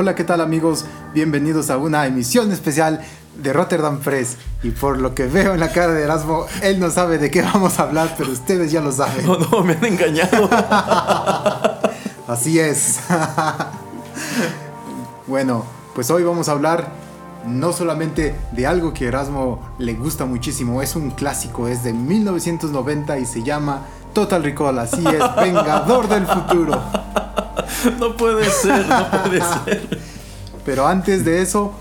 Hola, ¿qué tal amigos? Bienvenidos a una emisión especial de Rotterdam Press. Y por lo que veo en la cara de Erasmo, él no sabe de qué vamos a hablar, pero ustedes ya lo saben. No, no, me han engañado. Así es. bueno, pues hoy vamos a hablar no solamente de algo que Erasmo le gusta muchísimo, es un clásico, es de 1990 y se llama Total Recall, así es, Vengador del Futuro. No puede ser, no puede ser. Pero antes de eso,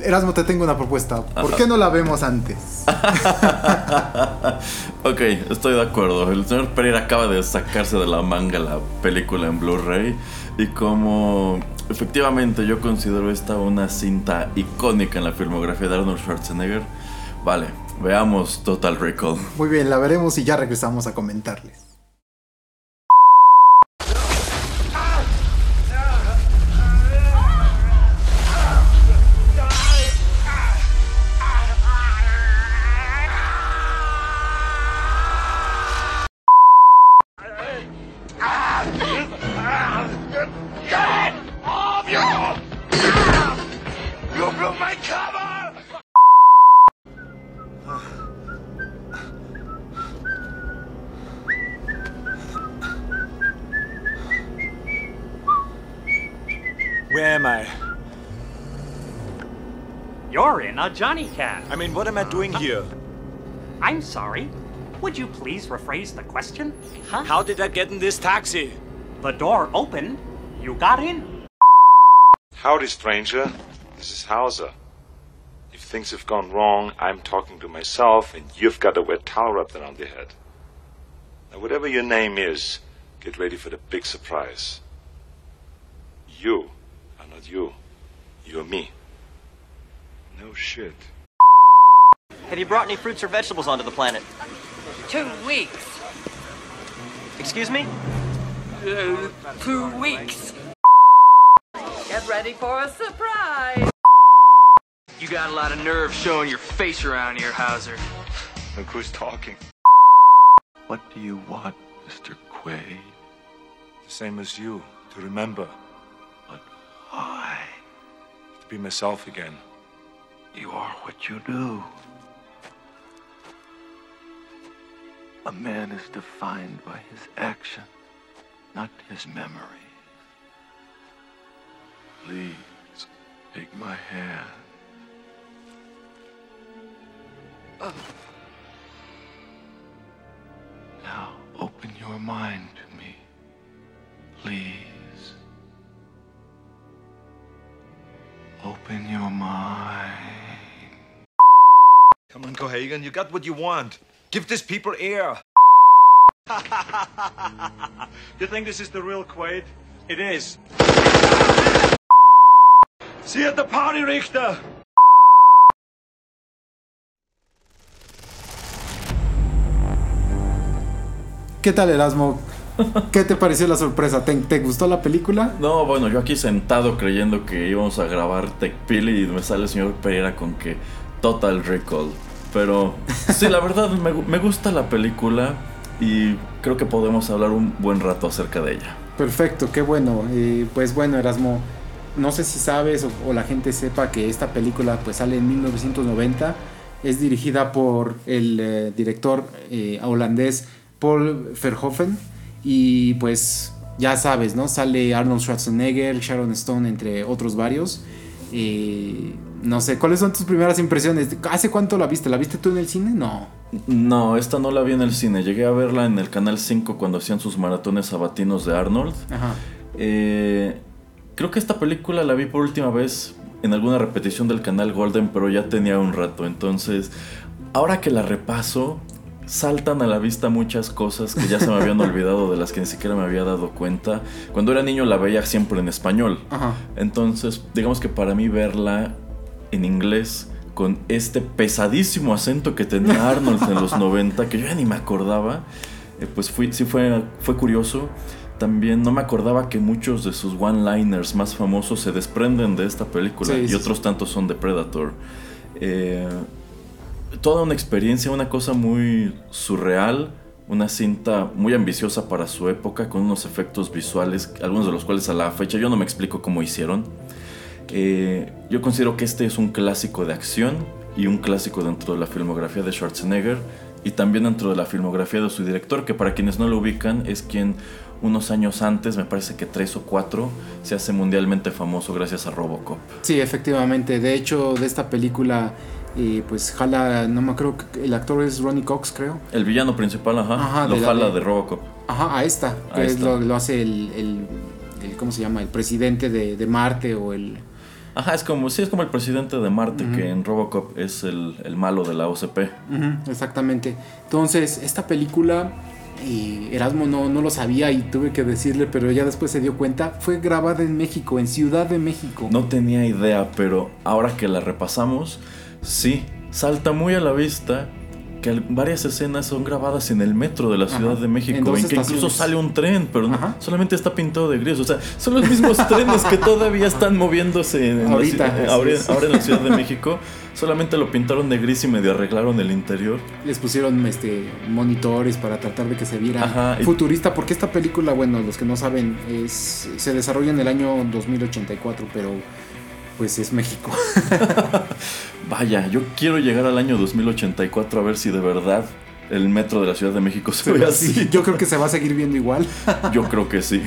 Erasmo, te tengo una propuesta. ¿Por qué no la vemos antes? ok, estoy de acuerdo. El señor Pereira acaba de sacarse de la manga la película en Blu-ray. Y como efectivamente yo considero esta una cinta icónica en la filmografía de Arnold Schwarzenegger, vale, veamos Total Recall. Muy bien, la veremos y ya regresamos a comentarles. Johnny Cat. I mean, what am I doing here? I'm sorry. Would you please rephrase the question? Huh? How did I get in this taxi? The door opened. You got in. Howdy, stranger. This is Hauser. If things have gone wrong, I'm talking to myself, and you've got a wet towel wrapped around your head. Now, whatever your name is, get ready for the big surprise. You are not you. You're me. No shit. Have you brought any fruits or vegetables onto the planet? Two weeks. Excuse me? Uh, two weeks. Get ready for a surprise. You got a lot of nerve showing your face around here, Hauser. Look who's talking. What do you want, Mr. Quaid? The same as you, to remember. But why? To be myself again. You are what you do. A man is defined by his action, not his memory. Please, take my hand. Now, open your mind to me. Please. Open your mind. Come on, Cohagen, you got what you want. Give these people air. you think this is the real Quaid? It is. See you at the party, Richter! ¿Qué tal, Erasmo? ¿Qué te pareció la sorpresa? ¿Te, te gustó la película? No, bueno, yo aquí sentado creyendo que íbamos a grabar TechPili y me sale el señor Pereira con que Total Recall. Pero sí, la verdad me, me gusta la película y creo que podemos hablar un buen rato acerca de ella. Perfecto, qué bueno. Pues bueno, Erasmo, no sé si sabes o, o la gente sepa que esta película pues sale en 1990. Es dirigida por el eh, director eh, holandés Paul Verhoeven Y pues ya sabes, ¿no? Sale Arnold Schwarzenegger, Sharon Stone, entre otros varios. Eh, no sé, ¿cuáles son tus primeras impresiones? ¿Hace cuánto la viste? ¿La viste tú en el cine? No. No, esta no la vi en el cine. Llegué a verla en el Canal 5 cuando hacían sus maratones sabatinos de Arnold. Ajá. Eh, creo que esta película la vi por última vez en alguna repetición del canal Golden, pero ya tenía un rato. Entonces, ahora que la repaso, saltan a la vista muchas cosas que ya se me habían olvidado, de las que ni siquiera me había dado cuenta. Cuando era niño la veía siempre en español. Ajá. Entonces, digamos que para mí verla en inglés con este pesadísimo acento que tenía Arnold en los 90, que yo ya ni me acordaba, eh, pues fui, sí fue, fue curioso. También no me acordaba que muchos de sus one-liners más famosos se desprenden de esta película Sí, y sí, otros tantos son de Predator. Eh, toda una experiencia, una cosa muy surreal, una cinta muy ambiciosa para su época, con unos efectos visuales, algunos de los cuales a la fecha yo no me explico cómo hicieron. Eh, yo considero que este es un clásico de acción y un clásico dentro de la filmografía de Schwarzenegger y también dentro de la filmografía de su director, que para quienes no lo ubican es quien unos años antes, me parece que tres o cuatro, se hace mundialmente famoso gracias a Robocop. Sí, efectivamente. De hecho, de esta película, eh, pues jala, no me creo que el actor es Ronnie Cox, creo. El villano principal, ajá, Ajá, lo de jala de- de Robocop. Ajá, a esta. A Que es esta. lo, lo hace el, el- el- ¿cómo se llama? El presidente de, de Marte o el... Ajá, es como, sí, es como el presidente de Marte, que en Robocop es el, el malo de la OCP. Exactamente. Entonces, esta película, eh, Erasmo no, no lo sabía y tuve que decirle, pero ya después se dio cuenta, fue grabada en México, en Ciudad de México. No tenía idea, pero ahora que la repasamos, sí, salta muy a la vista que varias escenas son grabadas en el metro de la Ciudad Ajá, de México, en en, que incluso estaciones. sale un tren, pero no- solamente está pintado de gris. O sea, son los mismos trenes que todavía están moviéndose en la Ahorita, así ahora, es. ahora en la Ciudad de México. Solamente lo pintaron de gris y medio arreglaron el interior. Les pusieron este monitores para tratar de que se viera Ajá, futurista, porque esta película, bueno, los que no saben, es, se desarrolla en el año 2084, pero pues es México. Vaya, yo quiero llegar al año 2084 a ver si de verdad el metro de la Ciudad de México se ve así. Yo creo que se va a seguir viendo igual. Yo creo que sí.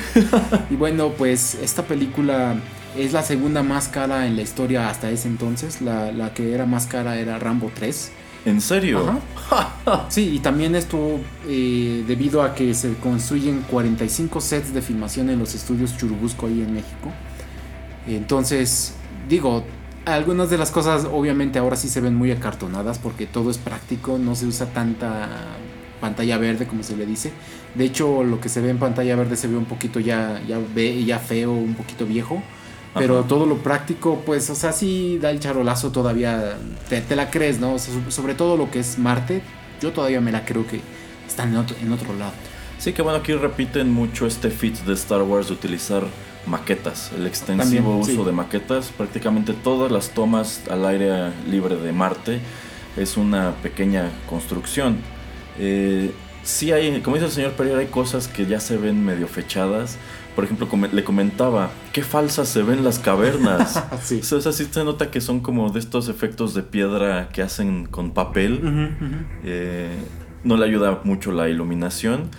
Y bueno, pues esta película es la segunda más cara en la historia hasta ese entonces. La, la que era más cara era Rambo 3. ¿En serio? Sí, y también esto eh, debido a que se construyen 45 sets de filmación en los estudios Churubusco ahí en México. Entonces, digo, algunas de las cosas obviamente ahora sí se ven muy acartonadas porque todo es práctico, no se usa tanta pantalla verde como se le dice. De hecho, lo que se ve en pantalla verde se ve un poquito ya, ya, ve, ya feo, un poquito viejo. Pero Ajá. todo lo práctico, pues, o sea, sí da el charolazo todavía, te, te la crees, ¿no? O sea, so- sobre todo lo que es Marte, yo todavía me la creo que está en otro, en otro lado. Sí, que bueno, aquí repiten mucho este feat de Star Wars de utilizar maquetas, el extensivo También, uso sí. de maquetas. Prácticamente todas las tomas al aire libre de Marte es una pequeña construcción. Eh, sí hay, como dice el señor Pereira, hay cosas que ya se ven medio fechadas. Por ejemplo, le comentaba, qué falsas se ven las cavernas. Sí. O sea, sí se nota que son como de estos efectos de piedra que hacen con papel. Eh, no le ayuda mucho la iluminación.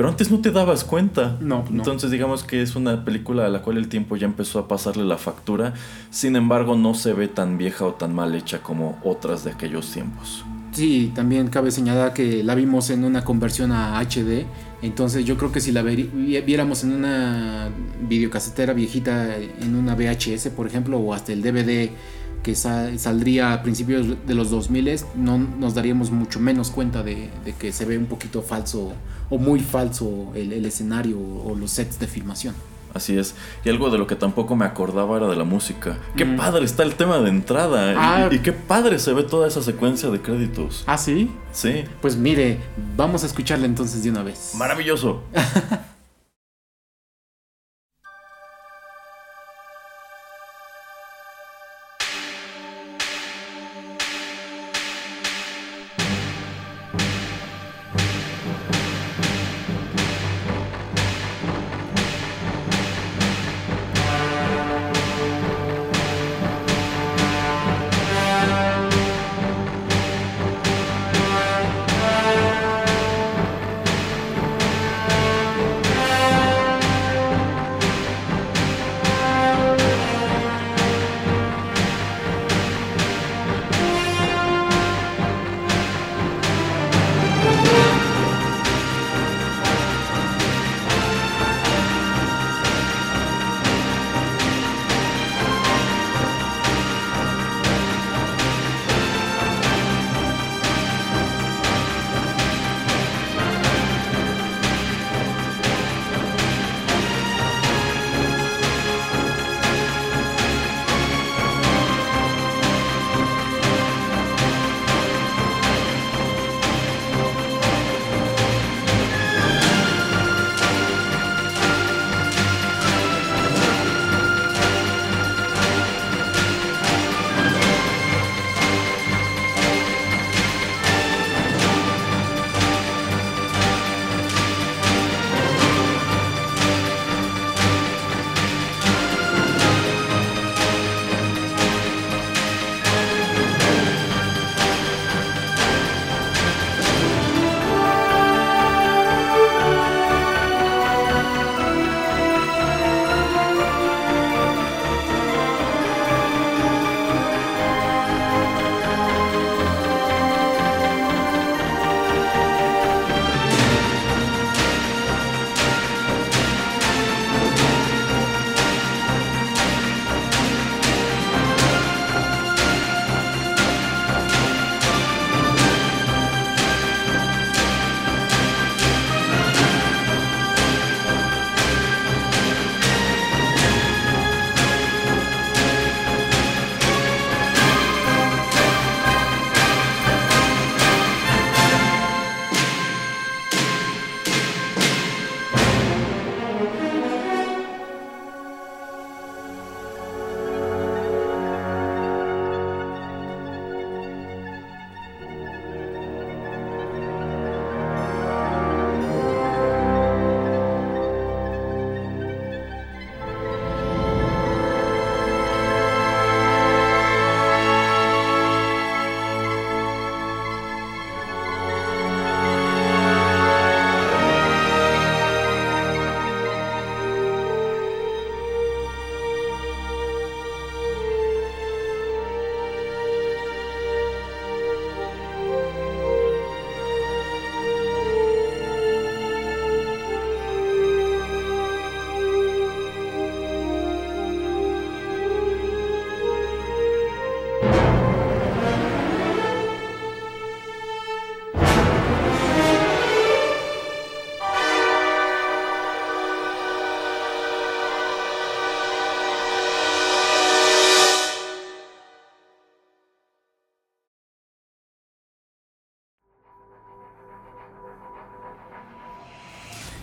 Pero antes no te dabas cuenta. No, no. Entonces digamos que es una película a la cual el tiempo ya empezó a pasarle la factura. Sin embargo, no se ve tan vieja o tan mal hecha como otras de aquellos tiempos. Sí, también cabe señalar que la vimos en una conversión a HD. Entonces yo creo que si la viéramos en una videocasetera viejita, en una VHS por ejemplo, o hasta el DVD que sa- saldría a principios de los 2000, no nos daríamos mucho menos cuenta de, de que se ve un poquito falso o muy falso el, el escenario o los sets de filmación. Así es. Y algo de lo que tampoco me acordaba era de la música. Qué Mm. padre está el tema de entrada. y- Ah. Y, qué padre se ve toda esa secuencia de créditos. ¿Ah, sí? Sí. Pues mire, vamos a escucharla entonces de una vez. Maravilloso.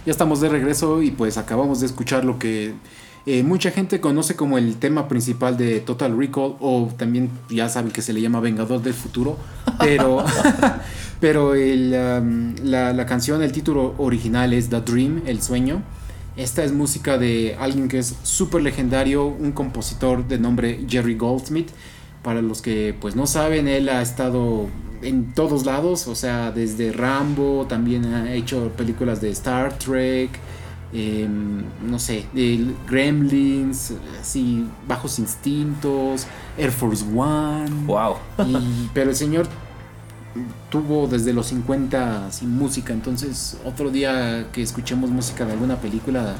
Ya estamos de regreso y pues acabamos de escuchar lo que eh, mucha gente conoce como el tema principal de Total Recall o también ya saben que se le llama Vengador del Futuro, pero, pero el, um, la, la canción, el título original es The Dream, El Sueño. Esta es música de alguien que es súper legendario, un compositor de nombre Jerry Goldsmith. Para los que pues no saben, él ha estado en todos lados, o sea, desde Rambo, también ha hecho películas de Star Trek, eh, no sé, el Gremlins, así, Bajos Instintos, Air Force One. Wow. Y- pero el señor tuvo desde los 50 sin música, entonces otro día que escuchemos música de alguna película,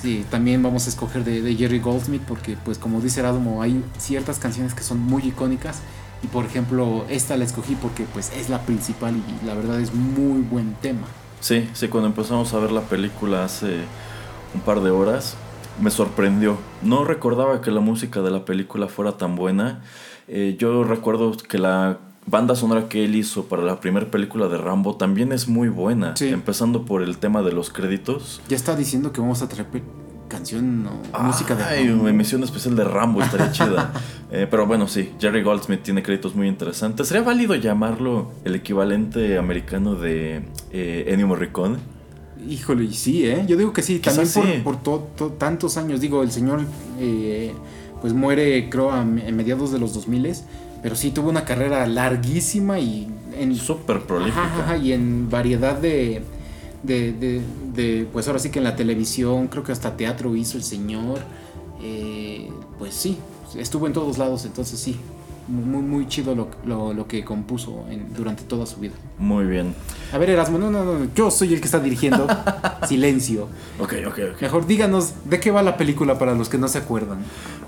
sí, también vamos a escoger de, de Jerry Goldsmith, porque pues como dice Erasmo, hay ciertas canciones que son muy icónicas. Y por ejemplo, esta la escogí porque pues es la principal y la verdad es muy buen tema. Sí, sí, cuando empezamos a ver la película hace un par de horas, me sorprendió. No recordaba que la música de la película fuera tan buena. Eh, yo recuerdo que la banda sonora que él hizo para la primera película de Rambo también es muy buena. Sí. Empezando por el tema de los créditos. Ya está diciendo que vamos a traer canción o música de Ay, una emisión especial de Rambo estaría chida. Eh, pero bueno, sí, Jerry Goldsmith tiene créditos muy interesantes. ¿Sería válido llamarlo el equivalente americano de eh, Ennio Morricone? Híjole, y sí, ¿eh? Yo digo que sí, Quizás también sí. por, por to- to- tantos años. Digo, el señor eh, pues muere, creo, a, en mediados de los 2000 pero sí tuvo una carrera larguísima y en Súper prolífica. Ajá, ajá, y en variedad de, de, de- de, pues ahora sí que en la televisión, creo que hasta teatro hizo el señor. Eh, pues sí, estuvo en todos lados, entonces sí, muy, muy chido lo, lo- lo que compuso en- durante toda su vida. Muy bien. A ver, Erasmo, no, no, no, yo soy el que está dirigiendo. Silencio. Ok, ok, ok. Mejor díganos de qué va la película para los que no se acuerdan.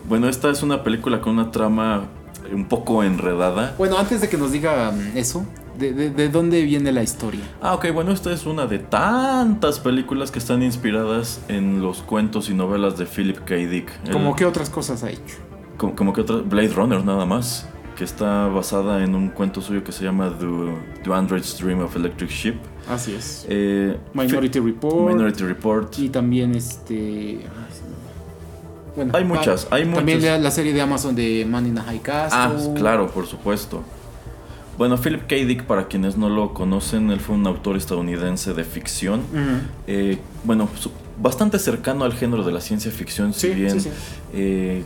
Bueno, esta es una película con una trama un poco enredada. Bueno, antes de que nos diga mm, eso, ¿de, de, de dónde viene la historia? Ah, ok, bueno, esta es una de tantas películas que están inspiradas en los cuentos y novelas de Philip K. Dick. ¿Cómo qué otras cosas ha hecho? como, como que otra Blade Runner nada más, que está basada en un cuento suyo que se llama The, The Android's Dream of Electric Ship. Así es. Eh, Minority Report. Minority Report. Y también este. ay, Bueno, Hay muchas, hay También muchas. la, la serie de Amazon de Man in a High Castle. Ah, claro, por supuesto. Bueno, Philip K. Dick, para quienes no lo conocen, él fue un autor estadounidense de ficción. Eh, bueno, bastante cercano al género de la ciencia ficción, si Sí, bien sí, sí. eh,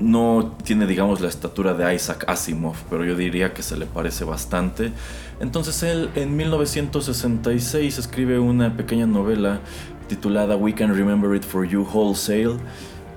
no tiene, digamos, la estatura de Isaac Asimov, pero yo diría que se le parece bastante. Entonces él en 1966 escribe una pequeña novela titulada We Can Remember It For You Wholesale,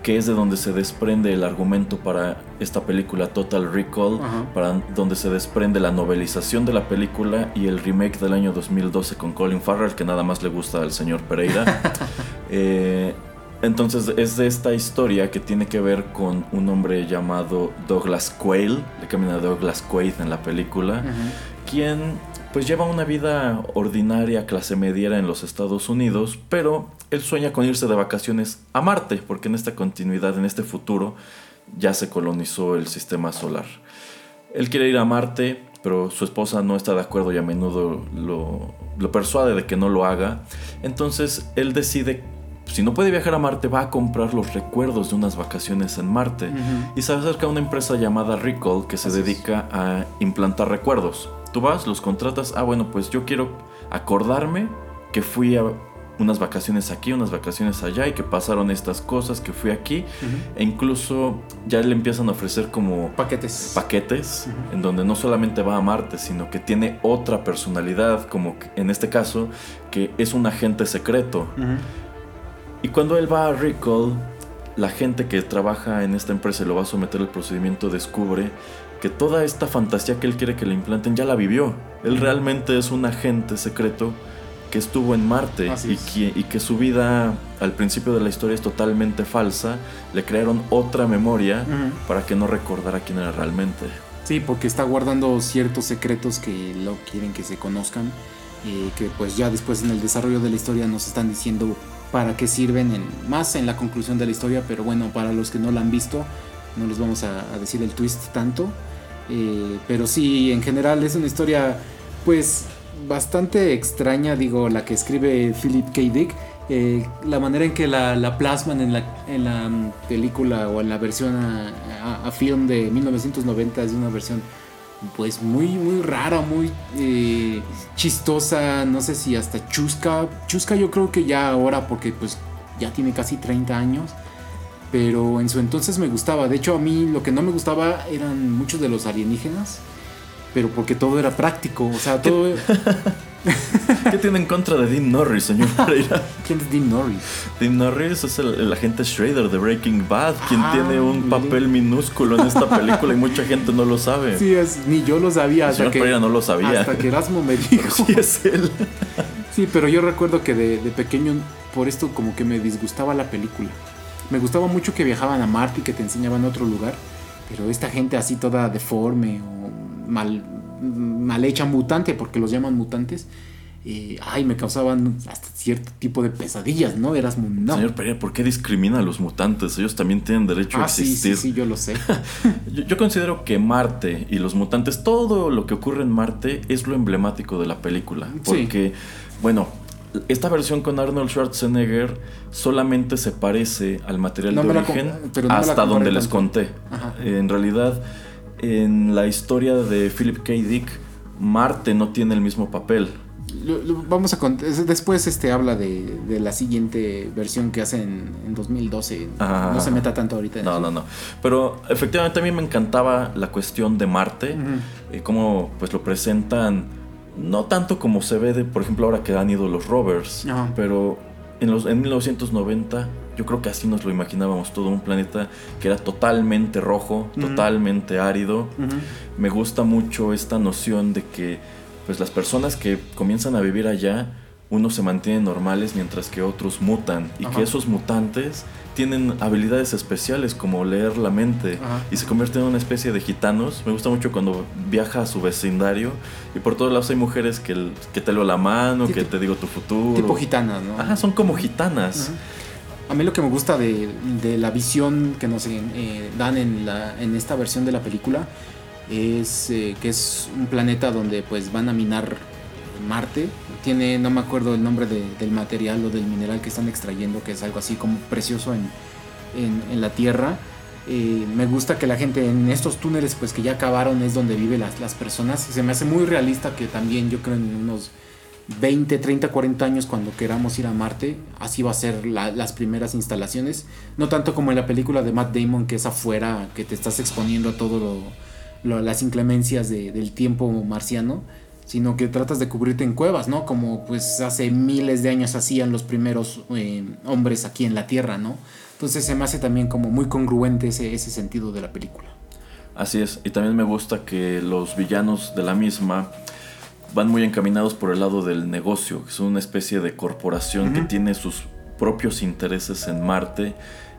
que es de donde se desprende el argumento para esta película Total Recall, Ajá. para donde se desprende la novelización de la película y el remake del año 2012 con Colin Farrell, que nada más le gusta al señor Pereira. Eh, entonces es de esta historia que tiene que ver con un hombre llamado Douglas Quayle, le cambian a Douglas Quaid en la película, quien pues lleva una vida ordinaria, clase mediera en los Estados Unidos, pero él sueña con irse de vacaciones a Marte, porque en esta continuidad, en este futuro, ya se colonizó el sistema solar. Él quiere ir a Marte, pero su esposa no está de acuerdo y a menudo lo, lo persuade de que no lo haga. Entonces él decide, si no puede viajar a Marte, va a comprar los recuerdos de unas vacaciones en Marte. Y se acerca a una empresa llamada Recall que se dedica a implantar recuerdos. Tú vas, los contratas, ah bueno, pues yo quiero acordarme que fui a unas vacaciones aquí, unas vacaciones allá y que pasaron estas cosas, que fui aquí. E incluso ya le empiezan a ofrecer como Paquetes. paquetes en donde no solamente va a Marte, sino que tiene otra personalidad, como en este caso, que es un agente secreto. Y cuando él va a Recall, la gente que trabaja en esta empresa y lo va a someter al procedimiento descubre que toda esta fantasía que él quiere que le implanten ya la vivió. Él realmente es un agente secreto que estuvo en Marte y que, y que su vida al principio de la historia es totalmente falsa. Le crearon otra memoria para que no recordara quién era realmente. Sí, porque está guardando ciertos secretos que lo quieren que se conozcan. Y que pues ya después en el desarrollo de la historia nos están diciendo para qué sirven en, más en la conclusión de la historia. Pero bueno, para los que no la han visto, no les vamos a, a decir el twist tanto. Eh, pero sí, en general es una historia pues bastante extraña, digo, la que escribe Philip K. Dick. eh, la manera en que la, la plasman en la, en la mm, película o en la versión a, a- film de 1990 es una versión pues muy muy rara, muy eh, chistosa, no sé si hasta chusca. Chusca yo creo que ya ahora porque pues ya tiene casi 30 años. Pero en su entonces me gustaba. De hecho, a mí lo que no me gustaba eran muchos de los alienígenas. Pero porque todo era práctico. O sea, todo. ¿Qué tiene en contra de Dean Norris, señor Pereira? ¿Quién es Dean Norris? Dean Norris es el, el agente Schrader de Breaking Bad, quien Ah, tiene un mire. papel minúsculo en esta película y mucha gente no lo sabe. Sí, es, ni yo lo sabía. El Hasta señor que, Pereira no lo sabía. Hasta que Erasmo me dijo. Sí, es él. Sí, pero yo recuerdo que de, de pequeño, por esto como que me disgustaba la película. Me gustaba mucho que viajaban a Marte y que te enseñaban otro lugar, pero esta gente así toda deforme o mal, mal hecha mutante, porque los llaman mutantes, eh, ay, me causaban hasta cierto tipo de pesadillas, ¿no? Erasmo, no. Señor Pereira, ¿por qué discrimina a los mutantes? Ellos también tienen derecho a ah, sí, existir. sí, sí, yo lo sé. Yo, yo considero que Marte y los mutantes, todo lo que ocurre en Marte es lo emblemático de la película. Sí. Porque, bueno, esta versión con Arnold Schwarzenegger solamente se parece al material No de origen no hasta donde les conté. Ajá. En realidad, en la historia de Philip K. Dick, Marte no tiene el mismo papel. Lo- lo- vamos a después este habla de, de la siguiente versión que hacen en 2012. Ah. no se meta tanto ahorita en No, eso. no, no. Pero efectivamente a mí me encantaba la cuestión de Marte, eh, cómo pues lo presentan, no tanto como se ve de, por ejemplo, ahora que han ido los rovers, Ajá. pero en, los, en 1990 yo creo que así nos lo imaginábamos, todo un planeta que era totalmente rojo, totalmente árido. Me gusta mucho esta noción de que pues las personas que comienzan a vivir allá, unos se mantienen normales mientras que otros mutan y Ajá. que esos mutantes tienen habilidades especiales como leer la mente Ajá. y se convierten en una especie de gitanos. Me gusta mucho cuando viaja a su vecindario y por todos lados hay mujeres que, el- que te leo la mano, Sí, que te digo tu futuro. Tipo gitanas, ¿no? Ajá, son como gitanas. A mí lo que me gusta de, de la visión que nos eh, dan en, la, en esta versión de la película es eh, que es un planeta donde pues van a minar Marte. Tiene, no me acuerdo el nombre de- del material o del mineral que están extrayendo, que es algo así como precioso en, en- la Tierra. Eh, me gusta que la gente en estos túneles pues que ya acabaron es donde viven las, las personas. Se me hace muy realista que también yo creo en unos 20, 30, 40 años cuando queramos ir a Marte, así va a ser la- las primeras instalaciones. No tanto como en la película de Matt Damon, que es afuera, que te estás exponiendo a todo lo, las inclemencias de- del tiempo marciano, sino que tratas de cubrirte en cuevas, ¿no? Como pues hace miles de años hacían los primeros eh, hombres aquí en la Tierra, ¿no? Entonces se me hace también como muy congruente ese, ese sentido de la película. Así es, y también me gusta que los villanos de la misma van muy encaminados por el lado del negocio, que es una especie de corporación que tiene sus propios intereses en Marte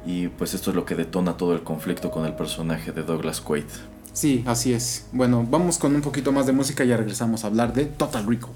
y pues esto es lo que detona todo el conflicto con el personaje de Douglas Quaid. Sí, así es. Bueno, vamos con un poquito más de música y ya regresamos a hablar de Total Recall.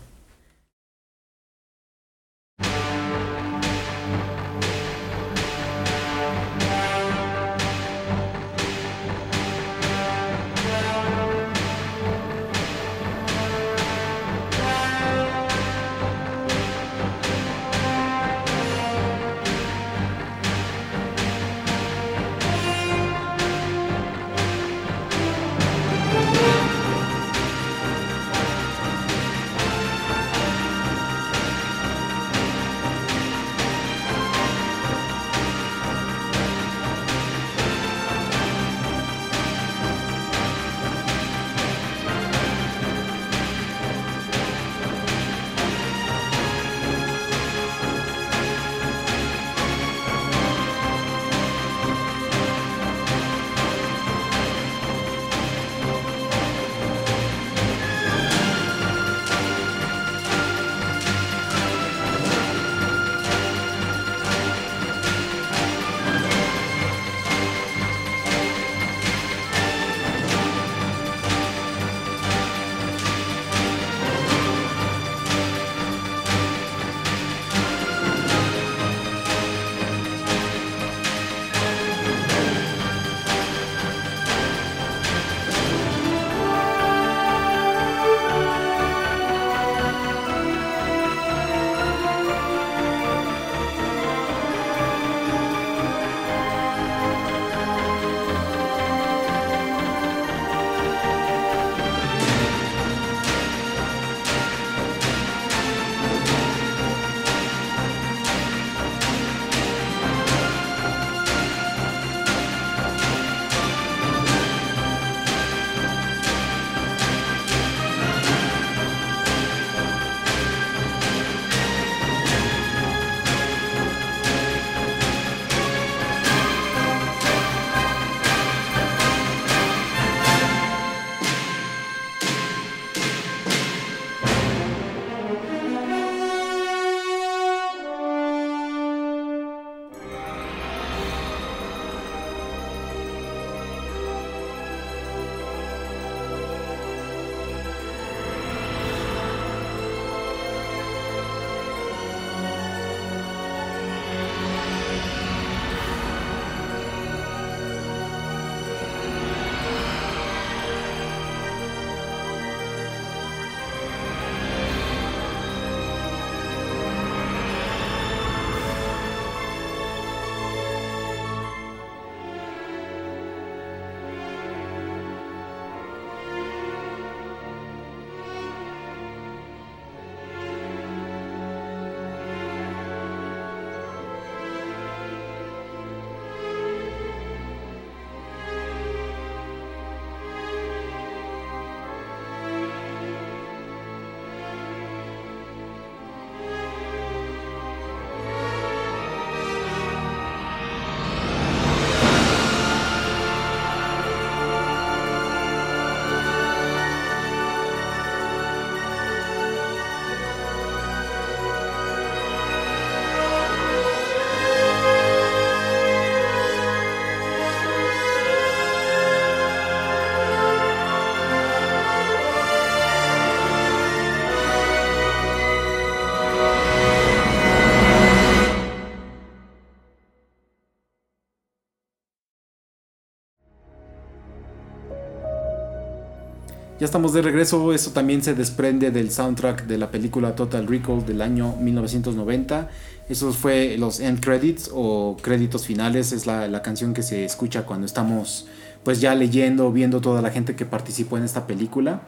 Ya estamos de regreso, eso también se desprende del soundtrack de la película Total Recall del año 1990. Esos fue los end credits o créditos finales, es la, la canción que se escucha cuando estamos pues ya leyendo, viendo toda la gente que participó en esta película.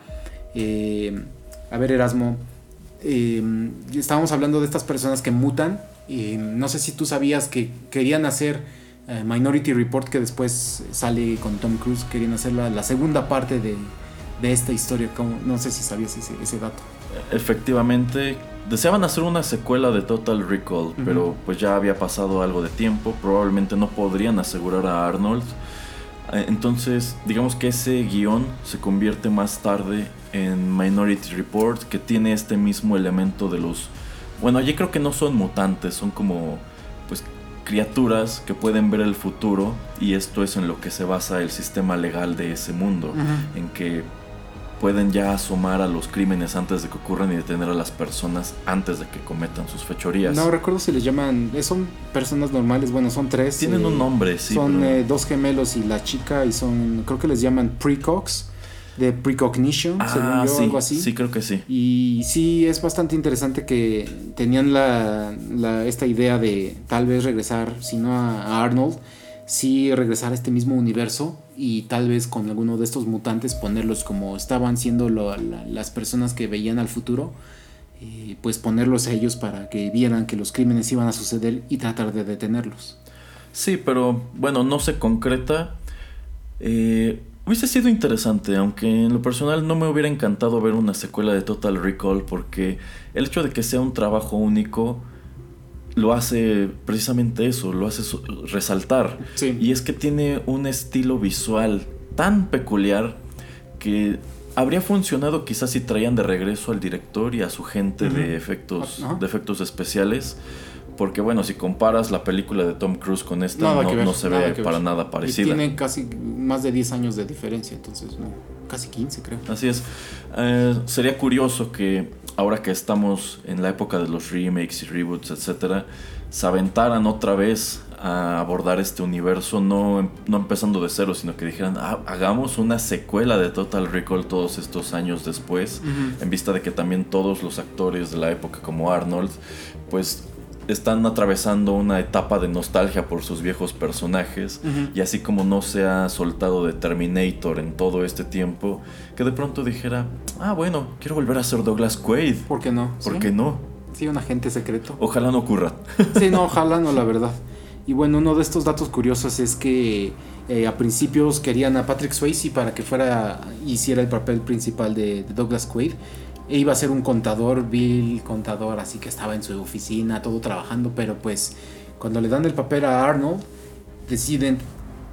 Eh, a ver Erasmo, eh, estábamos hablando de estas personas que mutan. no sé si tú sabías que querían hacer eh, Minority Report, que después sale con Tom Cruise, querían hacer la, la segunda parte de, de esta historia. Como, no sé si sabías ese, ese dato. Efectivamente, deseaban hacer una secuela de Total Recall, pero pues ya había pasado algo de tiempo, probablemente no podrían asegurar a Arnold. Eh, Entonces, digamos que ese guion se convierte más tarde en Minority Report, que tiene este mismo elemento de los... Bueno, allí creo que no son mutantes, son como pues criaturas que pueden ver el futuro y esto es en lo que se basa el sistema legal de ese mundo, en que pueden ya asomar a los crímenes antes de que ocurran y detener a las personas antes de que cometan sus fechorías. No recuerdo si les llaman. eh, Son personas normales, bueno, son tres. Tienen eh, un nombre, sí. Son pero- eh, dos gemelos y la chica, y son. Creo que les llaman precox, de precognition, según ah, yo, sí, algo así. sí, creo que sí. Y sí, es bastante interesante que tenían la, la- esta idea de tal vez regresar, si no a, a Arnold, sí regresar a este mismo universo y tal vez con alguno de estos mutantes ponerlos como estaban siendo lo- la- las personas que veían al futuro, eh, pues ponerlos a ellos para que vieran que los crímenes iban a suceder y tratar de detenerlos. Sí, pero bueno, no se concreta. Eh, hubiese sido interesante, aunque en lo personal no me hubiera encantado ver una secuela de Total Recall porque el hecho de que sea un trabajo único lo hace precisamente eso, lo hace resaltar. Sí. Y es que tiene un estilo visual tan peculiar que habría funcionado quizás si traían de regreso al director y a su gente de efectos, de efectos especiales. Porque bueno, si comparas la película de Tom Cruise con esta, no, ver, no se ve para nada Y parecida. tienen casi más de 10 años de diferencia, entonces, no, casi 15 creo. Así es. Eh, sería curioso que ahora que estamos en la época de los remakes y reboots, etcétera, se aventaran otra vez a abordar este universo, no, em- no empezando de cero, sino que dijeran, "Ah, hagamos una secuela de Total Recall todos estos años después, en vista de que también todos los actores de la época como Arnold, pues están atravesando una etapa de nostalgia por sus viejos personajes y así como no se ha soltado de Terminator en todo este tiempo, que de pronto dijera, ah bueno, quiero volver a ser Douglas Quaid. ¿Por qué no? ¿Por Sí. qué no? Sí, un agente secreto. Ojalá no ocurra. Sí, no, ojalá no, la verdad. Y bueno, uno de estos datos curiosos es que eh, a principios querían a Patrick Swayze para que fuera hiciera el papel principal de, de Douglas Quaid. Iba a ser un contador, Bill contador, así que estaba en su oficina, todo trabajando, pero pues cuando le dan el papel a Arnold, deciden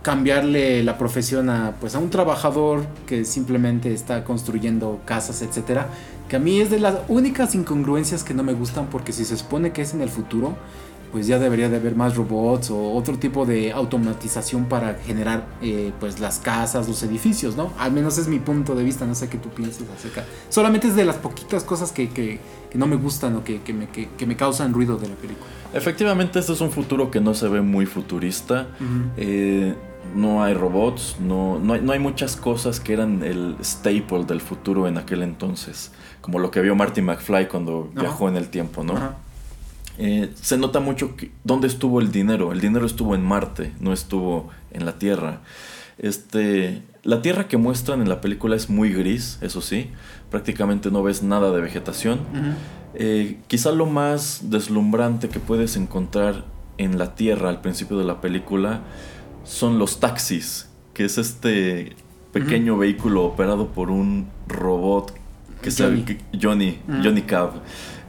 cambiarle la profesión a pues a un trabajador que simplemente está construyendo casas, etcétera, que a mí es de las únicas incongruencias que no me gustan porque si se supone que es en el futuro, pues ya debería de haber más robots o otro tipo de automatización para generar eh, pues las casas, los edificios, ¿no? Al menos es mi punto de vista, no sé qué tú piensas acerca. Solamente es de las poquitas cosas que, que- que no me gustan o que, que me, que- me causan ruido de la película. Efectivamente, este es un futuro que no se ve muy futurista. Eh, no hay robots, no, no, hay, no hay muchas cosas que eran el staple del futuro en aquel entonces, como lo que vio Marty McFly cuando Ajá. viajó en el tiempo, ¿no? Ajá. Eh, se nota mucho que- dónde estuvo el dinero. El dinero estuvo en Marte, no estuvo en la Tierra. Este, la Tierra que muestran en la película es muy gris, eso sí. Prácticamente no ves nada de vegetación. Eh, quizá lo más deslumbrante que puedes encontrar en la Tierra al principio de la película son los taxis, que es este pequeño vehículo operado por un robot que se- Johnny. que- Johnny. Johnny Cab,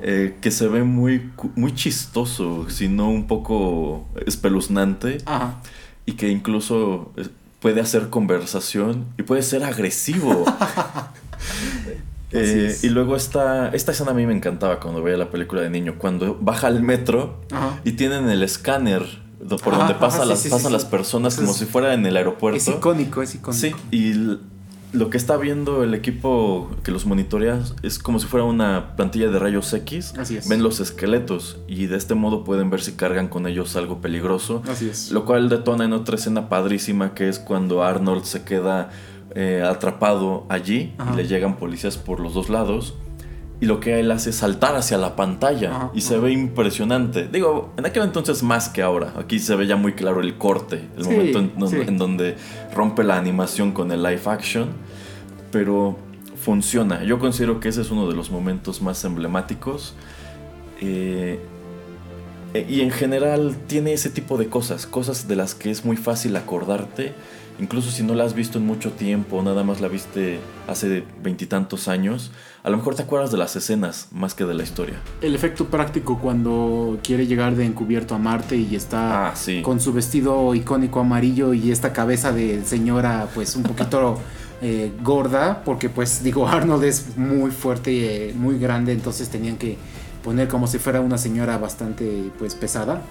eh, que se ve muy, muy chistoso, si no un poco espeluznante, Ajá. y que incluso eh, puede hacer conversación y puede ser agresivo. Eh, y luego esta, esta escena a mí me encantaba cuando veía la película de niño, cuando baja al metro Ajá. y tienen el escáner por Ajá, donde pasa sí, las, sí, pasan sí. las personas como si fuera en el aeropuerto. Es icónico, es icónico. Sí, y lo que está viendo el equipo que los monitorea es como si fuera una plantilla de rayos X. Así es. Ven los esqueletos y de este modo pueden ver si cargan con ellos algo peligroso. Así es. Lo cual detona en otra escena padrísima que es cuando Arnold se queda eh, atrapado allí Ajá. y le llegan policías por los dos lados. Y lo que él hace es saltar hacia la pantalla Ajá, y se ve impresionante. Digo, en aquel entonces más que ahora. Aquí se ve ya muy claro el corte, el Sí, momento en, sí. en donde rompe la animación con el live action. Pero funciona. Yo considero que ese es uno de los momentos más emblemáticos. Eh, eh, y en general tiene ese tipo de cosas, cosas de las que es muy fácil acordarte, incluso si no la has visto en mucho tiempo, nada más la viste hace veintitantos años, a lo mejor te acuerdas de las escenas más que de la historia. El efecto práctico cuando quiere llegar de encubierto a Marte y está Ah, sí. con su vestido icónico amarillo y esta cabeza de señora pues un poquito eh, gorda, porque pues digo Arnold es muy fuerte y eh, muy grande, entonces tenían que poner como si fuera una señora bastante pues pesada.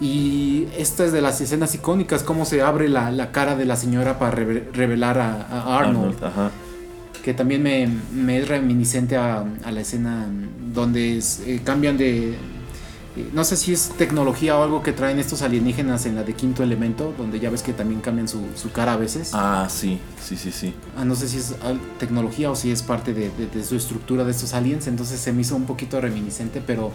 Y esta es de las escenas icónicas, cómo se abre la, la cara de la señora para reve- revelar a, a Arnold ajá. Que también me, me es reminiscente a, a la escena donde es- eh, cambian de... eh, no sé si es tecnología o algo que traen estos alienígenas en la de quinto elemento, donde ya ves que también cambian su, su cara a veces. Ah, sí, sí, sí, sí. Ah, no sé si es tecnología o si es parte de, de- de su estructura de estos aliens, entonces se me hizo un poquito reminiscente, pero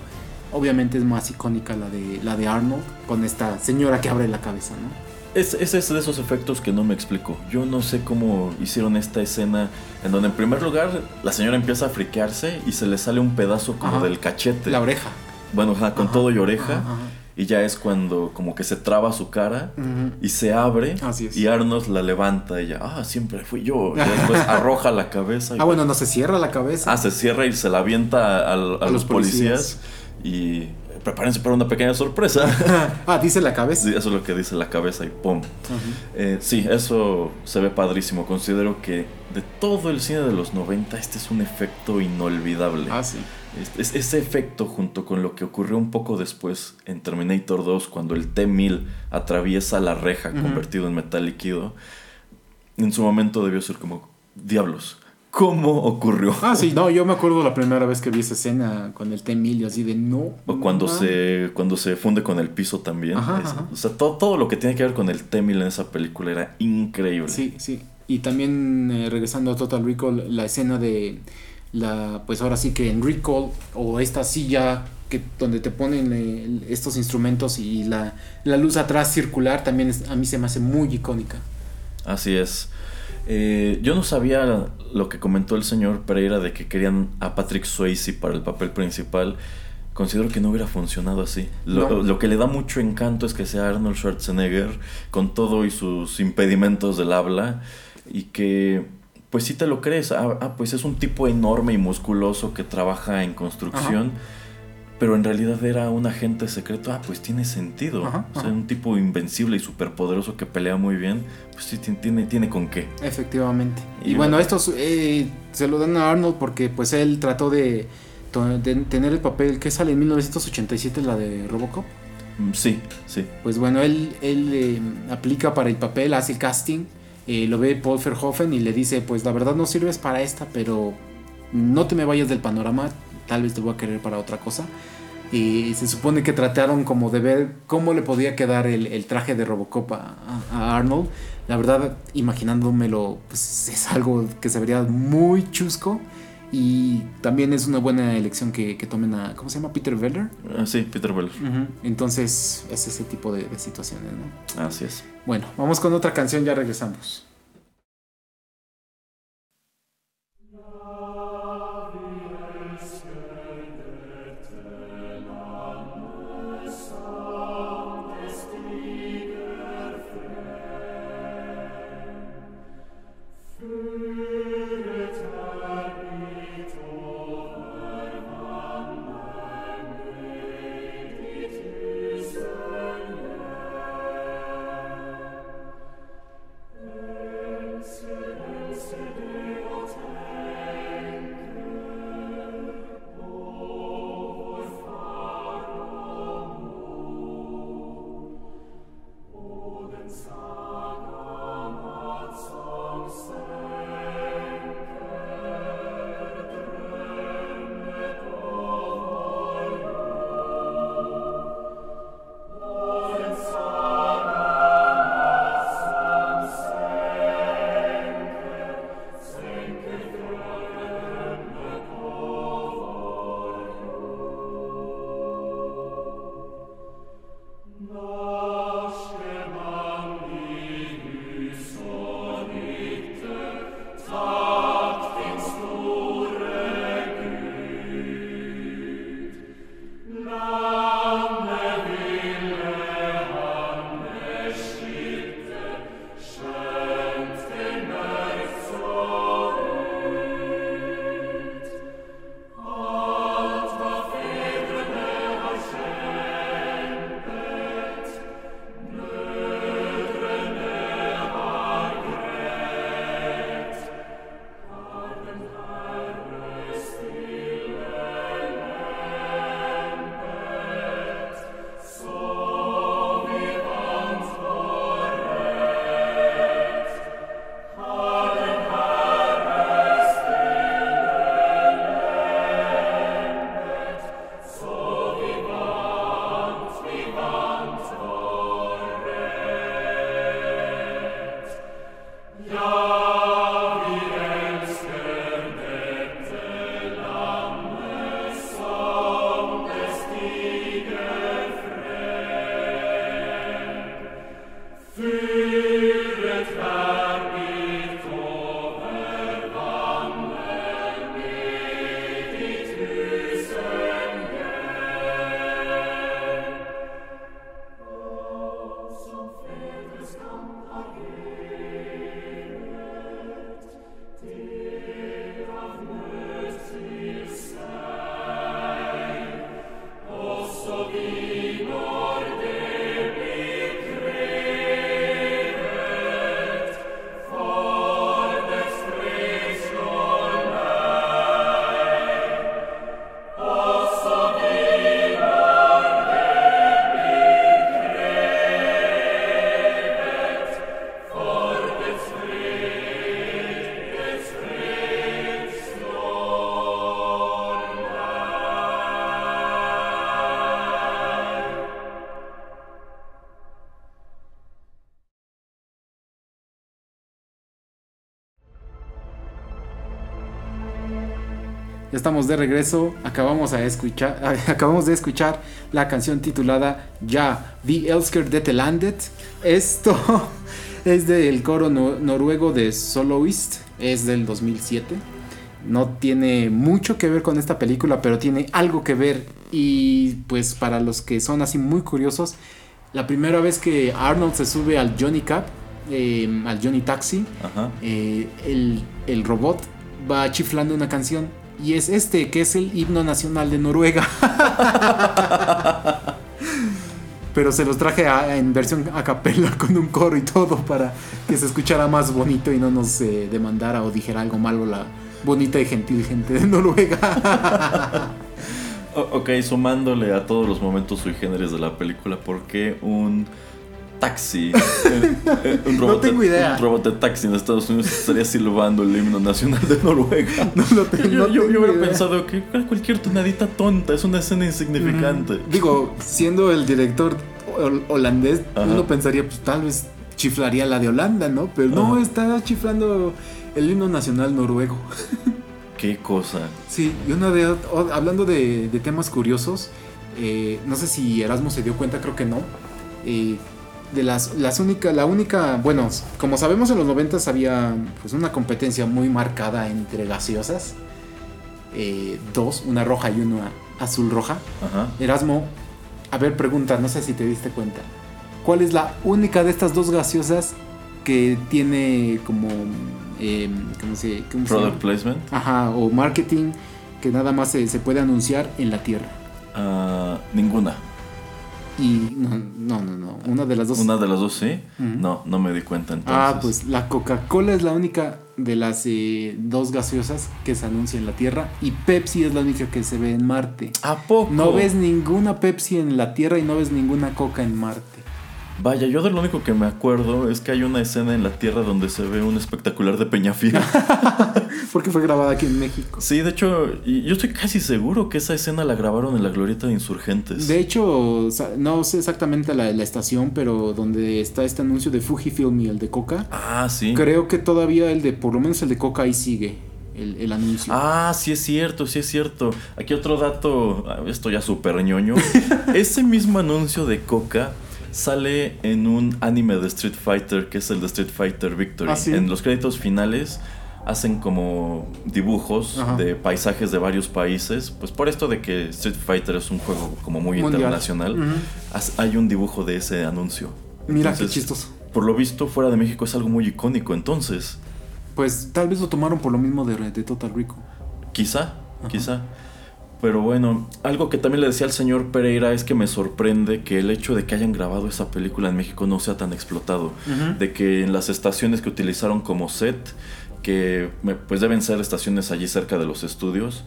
obviamente es más icónica la de, la de Arnold con esta señora que abre la cabeza, ¿no? Es, ese es de esos efectos que no me explico. Yo no sé cómo hicieron esta escena en donde en primer lugar la señora empieza a friquearse y se le sale un pedazo como Ajá. del cachete. La oreja. Bueno, ajá, con Ajá, todo y oreja. Y ya es cuando como que se traba su cara y se abre. Así es. Y Arnold la levanta y ya, ah, siempre fui yo. Y después arroja la cabeza. Y Ah, bueno, no se cierra la cabeza. Ah, se cierra y se la avienta al- a, A los los policías. Y prepárense para una pequeña sorpresa. ah, dice la cabeza. Sí, eso es lo que dice la cabeza y ¡pum! Eh, sí, eso se ve padrísimo. Considero que de todo el cine de los 90 este es un efecto inolvidable. Ah, sí. Es- es- ese efecto junto con lo que ocurrió un poco después en Terminator 2 cuando el T-1000 atraviesa la reja convertido en metal líquido, en su momento debió ser como, diablos, ¿cómo ocurrió? Ah, sí, no, yo me acuerdo la primera vez que vi esa escena con el T-1000 y así de no. O cuando no. se, cuando se funde con el piso también. Ajá, Es- ajá. O sea, todo, todo lo que tiene que ver con el T-1000 en esa película era increíble. Sí, sí. Y también eh, regresando a Total Recall, la escena de la, pues ahora sí que en Recall, o esta silla que donde te ponen eh, estos instrumentos y la, la luz atrás circular, también es- a mí se me hace muy icónica. Así es. Eh, yo no sabía lo que comentó el señor Pereira de que querían a Patrick Swayze para el papel principal. Considero que no hubiera funcionado así. Lo, No. lo que le da mucho encanto es que sea Arnold Schwarzenegger con todo y sus impedimentos del habla y que pues sí te lo crees. Ah, ah, pues es un tipo enorme y musculoso que trabaja en construcción. Pero en realidad era un agente secreto. Ah, pues tiene sentido. Ajá, o sea, ajá. un tipo invencible y superpoderoso que pelea muy bien. Pues sí, ti- tiene, tiene con qué. Efectivamente. Y Y, bueno, bueno. estos eh, se lo dan a Arnold porque pues él trató de tener el papel que sale en 1987, la de Robocop. Mm, Sí, sí. Pues bueno, él, él eh, aplica para el papel, hace el casting, eh, lo ve Paul Verhoeven y le dice, pues la verdad no sirves para esta, pero no te me vayas del panorama, tal vez te voy a querer para otra cosa. Y se supone que trataron como de ver cómo le podía quedar el, el traje de Robocop a, a Arnold. La verdad, imaginándomelo, pues es algo que se vería muy chusco. Y también es una buena elección que, que tomen a, ¿cómo se llama? Peter Weller. Ah, sí, Peter Weller. Entonces es ese tipo de, de situaciones, ¿no? Así es. Bueno, vamos con otra canción, ya regresamos. Ya estamos de regreso. Acabamos, a escuchar, acabamos de escuchar la canción titulada Ya, The Elsker det Landet. Esto es del coro no- noruego de Soloist. Es del 2007. No tiene mucho que ver con esta película, pero tiene algo que ver. Y pues para los que son así muy curiosos, la primera vez que Arnold se sube al Johnny Cab, eh, al Johnny Taxi, Ajá. eh, el, el robot va chiflando una canción y es este que es el himno nacional de Noruega. Pero se los traje a- en versión a capella con un coro y todo para que se escuchara más bonito y no nos eh, demandara o dijera algo malo la bonita y gentil gente de Noruega. O- ok, sumándole a todos los momentos sui generis de la película, ¿por qué un taxi? un No tengo de, idea. Un robot de taxi en Estados Unidos estaría silbando el himno nacional de Noruega. No lo tengo- yo, no yo- yo hubiera idea. pensado que cualquier tonadita tonta es una escena insignificante. Digo, siendo el director hol- holandés, Ajá. uno pensaría, pues tal vez chiflaría la de Holanda, ¿no? Pero no, Ajá. está chiflando el himno nacional noruego. Qué cosa. Sí, y una de, hablando de, de temas curiosos, eh, no sé si Erasmo se dio cuenta, creo que no. eh, de las, las única, la única, bueno, como sabemos en los 90 había pues una competencia muy marcada entre gaseosas. eh, dos, una roja y una azul roja. Ajá. Erasmo, a ver, pregunta, no sé si te diste cuenta. ¿Cuál es la única de estas dos gaseosas que tiene como... eh, ¿Cómo se, cómo Product placement. Ajá, o marketing que nada más se, se puede anunciar en la Tierra. Ah, ninguna. Y no, no, no, no. Una de las dos. Una de las dos sí. No, no me di cuenta entonces. ah, pues la Coca-Cola es la única de las eh, dos gaseosas que se anuncia en la Tierra. Y Pepsi es la única que se ve en Marte. ¿A poco? No ves ninguna Pepsi en la Tierra y no ves ninguna Coca en Marte. Vaya, yo de lo único que me acuerdo es que hay una escena en la Tierra donde se ve un espectacular de Peñafiel. Porque fue grabada aquí en México. sí, de hecho, yo estoy casi seguro que esa escena la grabaron en la glorieta de Insurgentes. De hecho, no sé exactamente la, la estación, pero donde está este anuncio de Fujifilm y el de Coca. Ah, sí. Creo que todavía el de, por lo menos el de Coca ahí sigue el, el anuncio. Ah, sí es cierto, sí es cierto. Aquí otro dato, ah, esto ya súper ñoño. Ese mismo anuncio de Coca sale en un anime de Street Fighter que es el de Street Fighter Victory. Ah, ¿sí? En los créditos finales hacen como dibujos Ajá. de paisajes de varios países. Pues por esto de que Street Fighter es un juego como muy Mundial. internacional, hay un dibujo de ese anuncio. Mira qué chistoso. Por lo visto, fuera de México es algo muy icónico, entonces. Pues tal vez lo tomaron por lo mismo de, de Total Rico. Quizá, quizá. Pero bueno, algo que también le decía al señor Pereira es que me sorprende que el hecho de que hayan grabado esa película en México no sea tan explotado. De que en las estaciones que utilizaron como set, que pues deben ser estaciones allí cerca de los estudios,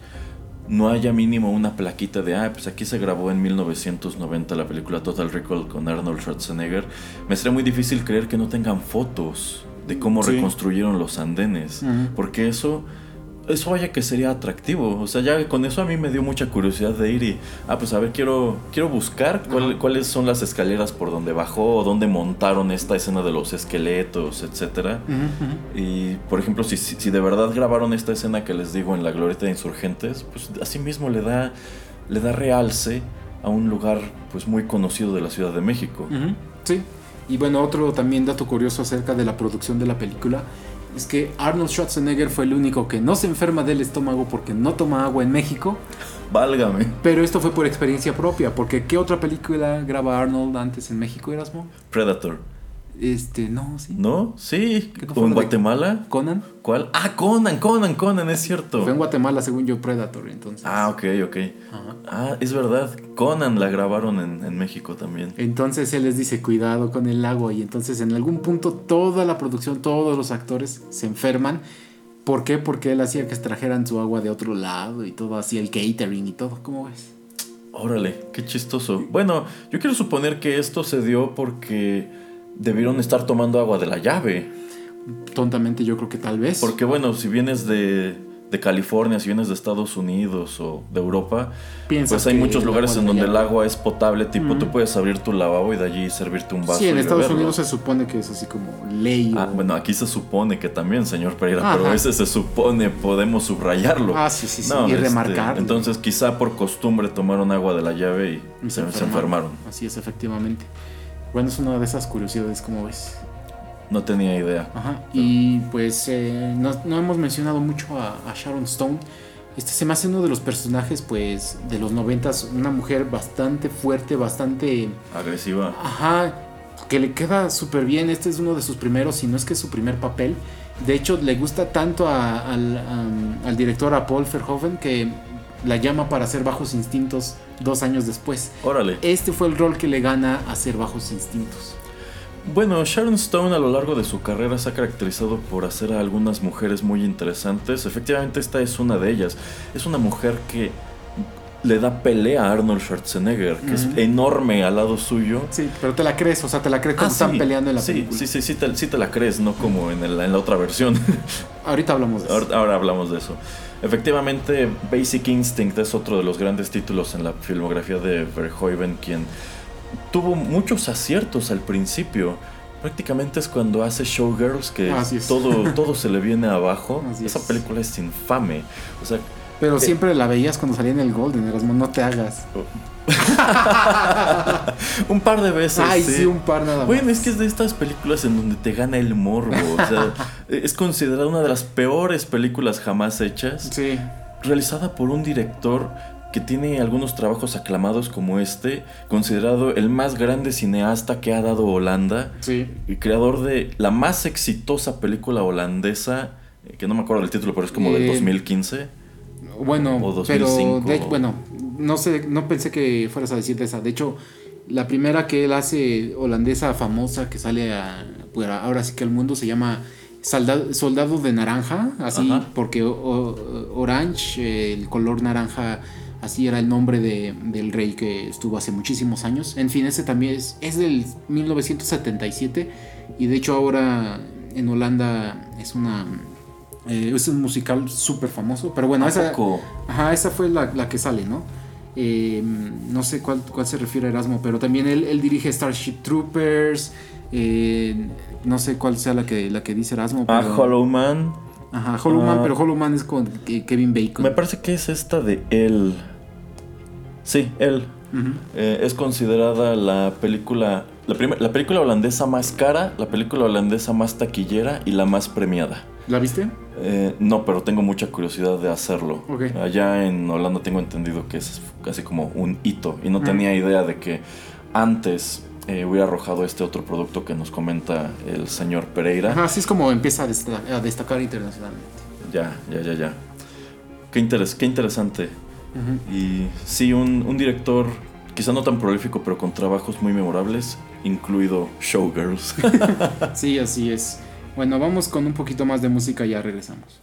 no haya mínimo una plaquita de, ah, pues aquí se grabó en 1990 la película Total Recall con Arnold Schwarzenegger. Me sería muy difícil creer que no tengan fotos de cómo Sí. reconstruyeron los andenes. Porque eso eso vaya que sería atractivo. O sea, ya con eso a mí me dio mucha curiosidad de ir y, ah, pues a ver, quiero, quiero buscar cuál- cuáles son las escaleras por donde bajó, o dónde montaron esta escena de los esqueletos, etcétera. Y, por ejemplo, si, si, si de verdad grabaron esta escena que les digo en la glorieta de insurgentes, pues así mismo le da, le da realce a un lugar pues muy conocido de la Ciudad de México. Sí. Y bueno, otro también dato curioso acerca de la producción de la película es que Arnold Schwarzenegger fue el único que no se enferma del estómago porque no toma agua en México, Válgame. pero esto fue por experiencia propia, porque ¿qué otra película graba Arnold antes en México, Erasmo? Predator. Este, no, sí. ¿No? Sí. ¿Qué no ¿O en Guatemala? Conan. ¿Cuál? Ah, Conan, Conan, Conan, es cierto. Fue en Guatemala, según yo, Predator, entonces. Ah, ok, ok. Ajá. Ah, es verdad. Conan la grabaron en, en México también. Entonces él les dice cuidado con el agua y entonces en algún punto toda la producción, todos los actores se enferman. ¿Por qué? Porque él hacía que extrajeran su agua de otro lado y todo hacía el catering y todo. ¿Cómo ves? Órale, qué chistoso. Bueno, yo quiero suponer que esto se dio porque debieron estar tomando agua de la llave. Tontamente yo creo que tal vez. Porque bueno, si vienes de, de California, si vienes de Estados Unidos o de Europa, Piensas pues hay muchos lugares en donde el agua es potable, tipo tú puedes abrir tu lavabo y de allí servirte un vaso. Sí, en Estados beberlo. Unidos se supone que es así como ley. Ah, o- bueno, aquí se supone que también, señor Pereira, Ajá. pero ese se supone, podemos subrayarlo. Ah, sí, sí, sí, No, y este, remarcarlo. Entonces, quizá por costumbre tomaron agua de la llave y, y se, se enfermaron. Así es, efectivamente. Bueno, es una de esas curiosidades, como ves. No tenía idea. Ajá. Y pues eh, no, no hemos mencionado mucho a, a Sharon Stone. Este se me hace uno de los personajes, pues, de los noventas, una mujer bastante fuerte, bastante, Agresiva. ajá, que le queda súper bien. Este es uno de sus primeros, si no es que es su primer papel. De hecho, le gusta tanto a- al, al director, a Paul Verhoeven, que la llama para hacer Bajos Instintos dos años después. Órale. Este fue el rol que le gana a hacer Bajos Instintos. Bueno, Sharon Stone a lo largo de su carrera se ha caracterizado por hacer a algunas mujeres muy interesantes. Efectivamente, esta es una de ellas. Es una mujer que le da pelea a Arnold Schwarzenegger, que es enorme al lado suyo. Sí, pero te la crees, o sea, te la crees cuando Ah, están sí. peleando en la sí, película. Sí, sí, sí te, sí te la crees, no como en, el- en la otra versión. Ahorita hablamos de eso. ahora, ahora hablamos de eso. Efectivamente, Basic Instinct es otro de los grandes títulos en la filmografía de Verhoeven, quien tuvo muchos aciertos al principio. Prácticamente es cuando hace Showgirls que todo, todo se le viene abajo. Así Esa es. película es infame. O sea, Pero eh, siempre la veías cuando salía en el Golden, Erasmo, no te hagas. un par de veces. Ay, sí, un par nada más. Bueno, es que es de estas películas en donde te gana el morbo. O sea, es considerada una de las peores películas jamás hechas. Sí. Realizada por un director que tiene algunos trabajos aclamados como este, considerado el más grande cineasta que ha dado Holanda, Sí. y creador de la más exitosa película holandesa, eh, que no me acuerdo del título, pero es como del Eh, 2015. Bueno, O pero 2005. de hecho, bueno, no sé, no pensé que fueras a decir de esa. De hecho, la primera que él hace holandesa famosa que sale a, pues, ahora sí que al mundo se llama Soldado, Soldado de Naranja, así Ajá. porque o- o- Orange, el color naranja, así era el nombre de- del rey que estuvo hace muchísimos años. En fin, ese también es, es del 1977 y de hecho ahora en Holanda es una eh, es un musical súper famoso, pero bueno, ¿A esa, ajá, esa fue la, la que sale, ¿no? Eh, no sé cuál, cuál se refiere a Erasmo, pero también él, él dirige Starship Troopers, eh, no sé cuál sea la que, la que dice Erasmo. Ah, pero- Hollow Man. Ajá, Hollow Man, Ah. pero Hollow Man es con Ke- Kevin Bacon. Me parece que es esta de él. Sí, él. Eh, es considerada la película, la, la película holandesa más cara, la película holandesa más taquillera y la más premiada. ¿La viste? Eh, no, pero tengo mucha curiosidad de hacerlo. Ok. Allá en Holanda tengo entendido que es casi como un hito y no Mm. tenía idea de que antes eh, hubiera arrojado este otro producto que nos comenta el señor Pereira. Ajá, así es como empieza a, desta- a destacar internacionalmente. Ya, ya, ya, ya. Qué, interes- qué interesante. Y sí, un, un director quizá no tan prolífico, pero con trabajos muy memorables, incluido Showgirls. Sí, así es. Bueno, vamos con un poquito más de música y ya regresamos.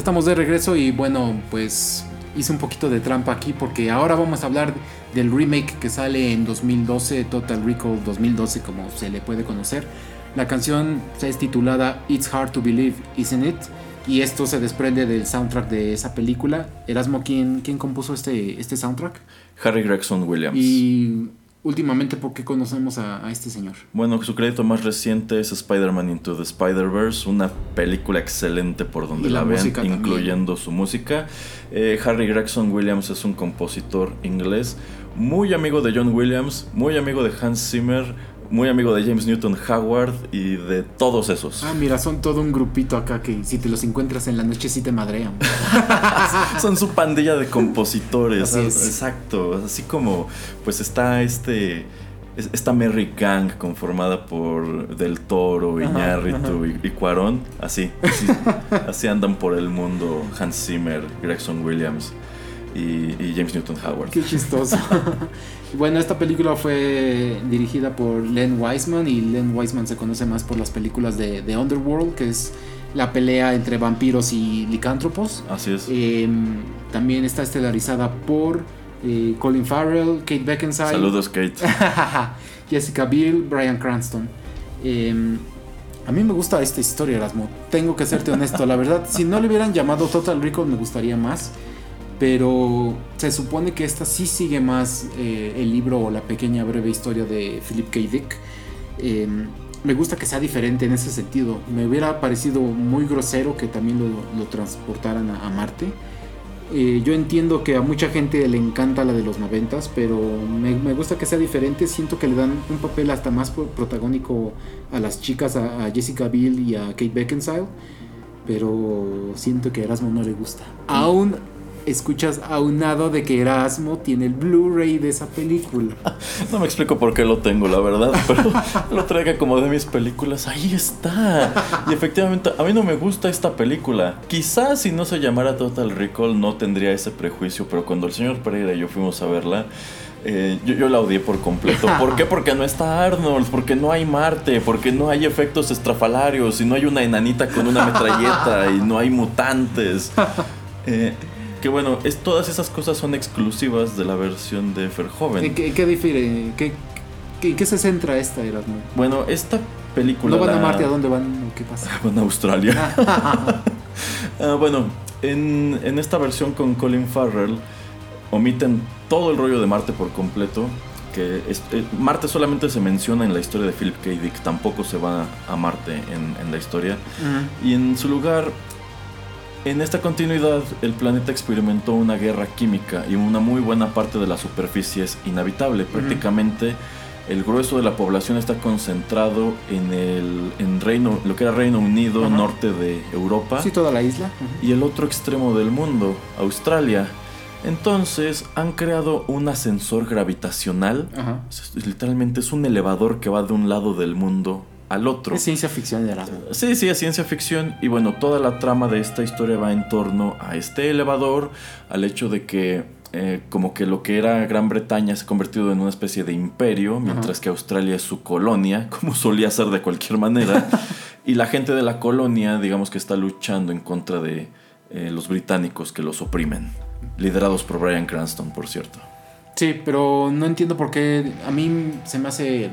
Ya estamos de regreso y bueno, pues hice un poquito de trampa aquí porque ahora vamos a hablar del remake que sale en 2012, Total Recall 2012 como se le puede conocer. La canción es titulada It's Hard to Believe, Isn't It? Y esto se desprende del soundtrack de esa película. Erasmo, ¿quién, quién compuso este, este soundtrack? Harry Gregson Williams. Y últimamente, ¿por qué conocemos a, a este señor? Bueno, su crédito más reciente es Spider-Man Into the Spider-Verse, una película excelente por donde Y la también. incluyendo su música. Eh, Harry Gregson Williams es un compositor inglés, muy amigo de John Williams, muy amigo de Hans Zimmer, muy amigo de James Newton Howard y de todos esos. Ah, mira, son todo un grupito acá que si te los encuentras en la noche sí te madrean. Son su pandilla de compositores. Así es. Exacto. Así como pues está este es- esta Merry Gang conformada por Del Toro, Iñárritu y, y Cuarón. Así, así, así andan por el mundo Hans Zimmer, Gregson Williams y, y James Newton Howard. Qué chistoso. bueno, esta película fue dirigida por Len Wiseman y Len Wiseman se conoce más por las películas de, de Underworld, que es la pelea entre vampiros y licántropos. Así es. Eh, también está estelarizada por eh, Colin Farrell, Kate Beckinsale, Saludos, Kate. Jessica Biel, Brian Cranston. Eh, a mí me gusta esta historia, Erasmo. Tengo que serte honesto. La verdad, si no le hubieran llamado Total Recall, me gustaría más. Pero se supone que esta sí sigue más eh, el libro o la pequeña breve historia de Philip K. Dick. Eh, me gusta que sea diferente en ese sentido. Me hubiera parecido muy grosero que también lo, transportaran a, Marte. Eh, yo entiendo que a mucha gente le encanta la de los noventas, pero me, gusta que sea diferente. Siento que le dan un papel hasta más pro- protagónico a las chicas, a, Jessica Biel y a Kate Beckinsale. Pero siento que a Erasmo no le gusta. Aún escuchas aunado de que Erasmo tiene el Blu-ray de esa película. No me explico por qué lo tengo, la verdad, pero lo traiga como de mis películas. Ahí está. Y efectivamente, a mí no me gusta esta película. Quizás si no se llamara Total Recall no tendría ese prejuicio, pero cuando el señor Pereira y yo fuimos a verla, eh, yo, yo la odié por completo. ¿Por qué? Porque no está Arnold, porque no hay Marte, porque no hay efectos estrafalarios y no hay una enanita con una metralleta y no hay mutantes. Eh, que bueno, es, todas esas cosas son exclusivas de la versión de Verhoeven. ¿En qué, qué difiere? ¿Qué, qué, qué se centra esta, Erasmo? Bueno, esta película. ¿No van a Marte? ¿A dónde van? ¿O ¿Qué pasa? Van a Australia. Ah, bueno, en, en esta versión con Colin Farrell omiten todo el rollo de Marte por completo. Que es- eh, Marte solamente se menciona en la historia de Philip K. Dick, tampoco se va a Marte en, en la historia. Y en su lugar, en esta continuidad, el planeta experimentó una guerra química y una muy buena parte de la superficie es inhabitable. Prácticamente el grueso de la población está concentrado en el en Reino, lo que era Reino Unido, norte de Europa, Sí, toda la isla. Y el otro extremo del mundo, Australia. Entonces han creado un ascensor gravitacional. Es- Literalmente es un elevador que va de un lado del mundo al otro. Es ciencia ficción de Erasmo. Sí, sí, es ciencia ficción. Y bueno, toda la trama de esta historia va en torno a este elevador, al hecho de que eh, como que lo que era Gran Bretaña se ha convertido en una especie de imperio, mientras que Australia es su colonia, como solía ser de cualquier manera. y la gente de la colonia, digamos que está luchando en contra de eh, los británicos que los oprimen. Liderados por Brian Cranston, por cierto. Sí, pero no entiendo por qué. A mí se me hace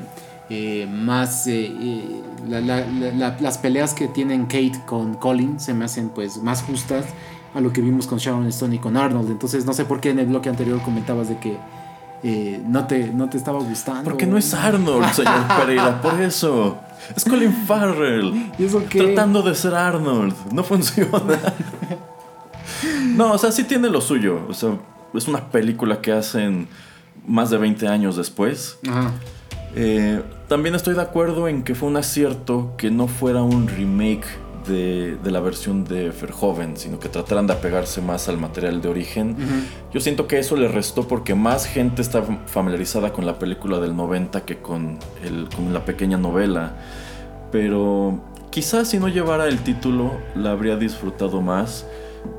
eh, más. eh, eh, la- la- la- la- las peleas que tienen Kate con Colin se me hacen pues más justas a lo que vimos con Sharon Stone y con Arnold. Entonces no sé por qué en el bloque anterior comentabas de que eh, no, te, no te estaba gustando. Porque no es Arnold, señor Pereira, por eso. Es Colin Farrell. ¿Y eso qué? Tratando de ser Arnold. No funciona. No, o sea, sí tiene lo suyo. O sea, es una película que hacen más de 20 años después. Ajá. Eh, también estoy de acuerdo en que fue un acierto que no fuera un remake de, de la versión de Verhoeven, sino que trataran de apegarse más al material de origen. Yo siento que eso le restó porque más gente está familiarizada con la película del 90 que con, el, con la pequeña novela. Pero quizás si no llevara el título la habría disfrutado más.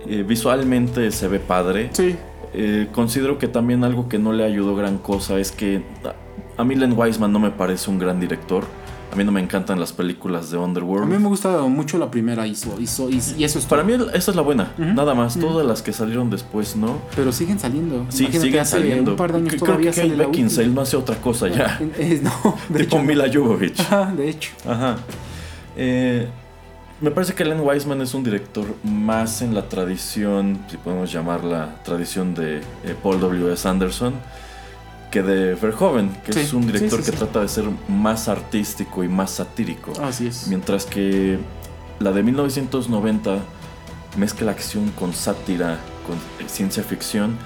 Eh, visualmente se ve padre. Sí. Eh, considero que también algo que no le ayudó gran cosa es que a- a mí Len Wiseman no me parece un gran director. A mí no me encantan las películas de A Underworld. mí me gusta mucho la primera hizo, hizo, y, y eso es Para todo. mí esa es la buena, nada más. Todas las que salieron después, ¿no? Pero siguen saliendo. Sí, Imagínate, siguen hace saliendo. Un par de años Creo todavía que Kate Beckinsale no hace otra cosa ya. Eh, no, de tipo hecho. Mila Jovovich. Ajá, de hecho. Ajá. Eh, me parece que Len Wiseman es un director más en la tradición, si podemos llamarla tradición de eh, Paul W.S. Anderson, que de Verhoeven, que Sí, es un director sí, que sí. trata de ser más artístico y más satírico. Así es. Mientras que la de 1990 mezcla acción con sátira, con ciencia ficción.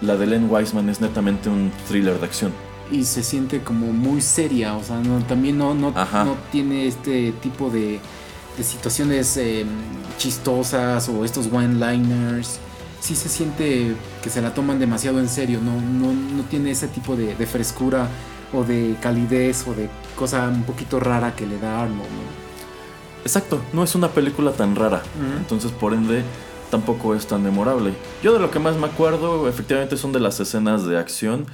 La de Len Wiseman es netamente un thriller de acción. Y se siente como muy seria, o sea, no, también no, no, no tiene este tipo de, de situaciones eh, chistosas o estos one-liners. Sí se siente que se la toman demasiado en serio, no, no, no tiene ese tipo de, de frescura o de calidez o de cosa un poquito rara que le da Arnold. ¿no? Exacto, no es una película tan rara. Entonces, por ende, tampoco es tan memorable. Yo de lo que más me acuerdo, efectivamente, son de las escenas de acción.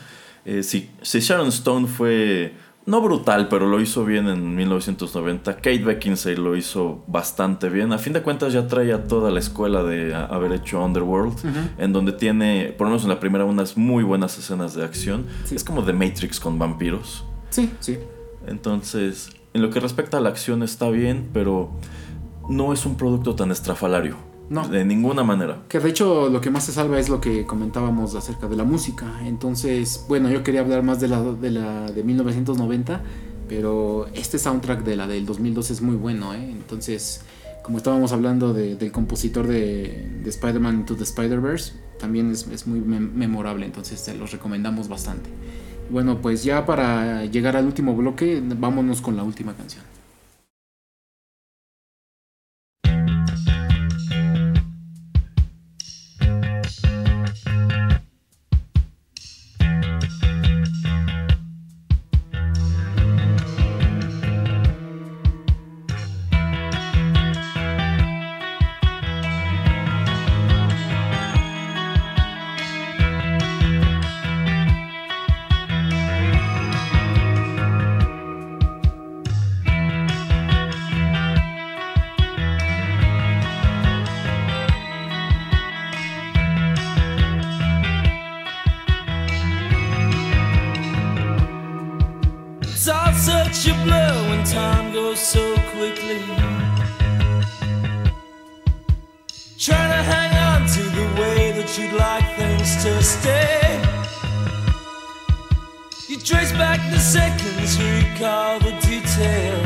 Eh, si, si Sharon Stone fue, no brutal, pero lo hizo bien en 1990, Kate Beckinsale lo hizo bastante bien. A fin de cuentas, ya trae a toda la escuela de haber hecho Underworld, en donde tiene, por lo menos en la primera, unas muy buenas escenas de acción. Sí. Es como The Matrix con vampiros. Sí, sí. Entonces, en lo que respecta a la acción está bien, pero no es un producto tan estrafalario. No. De ninguna manera. Que de hecho lo que más se salva es lo que comentábamos acerca de la música. Entonces, bueno, yo quería hablar más de la de, la, de 1990, pero este soundtrack de la del 2002 es muy bueno. ¿eh? Entonces, como estábamos hablando de- del compositor de, de Spider-Man Into the Spider-Verse, también es, es muy mem- memorable, entonces se los recomendamos bastante. Bueno, pues ya para llegar al último bloque, vámonos con la última canción. Quickly. Trying to hang on to the way that you'd like things to stay. You trace back the seconds, recall the details.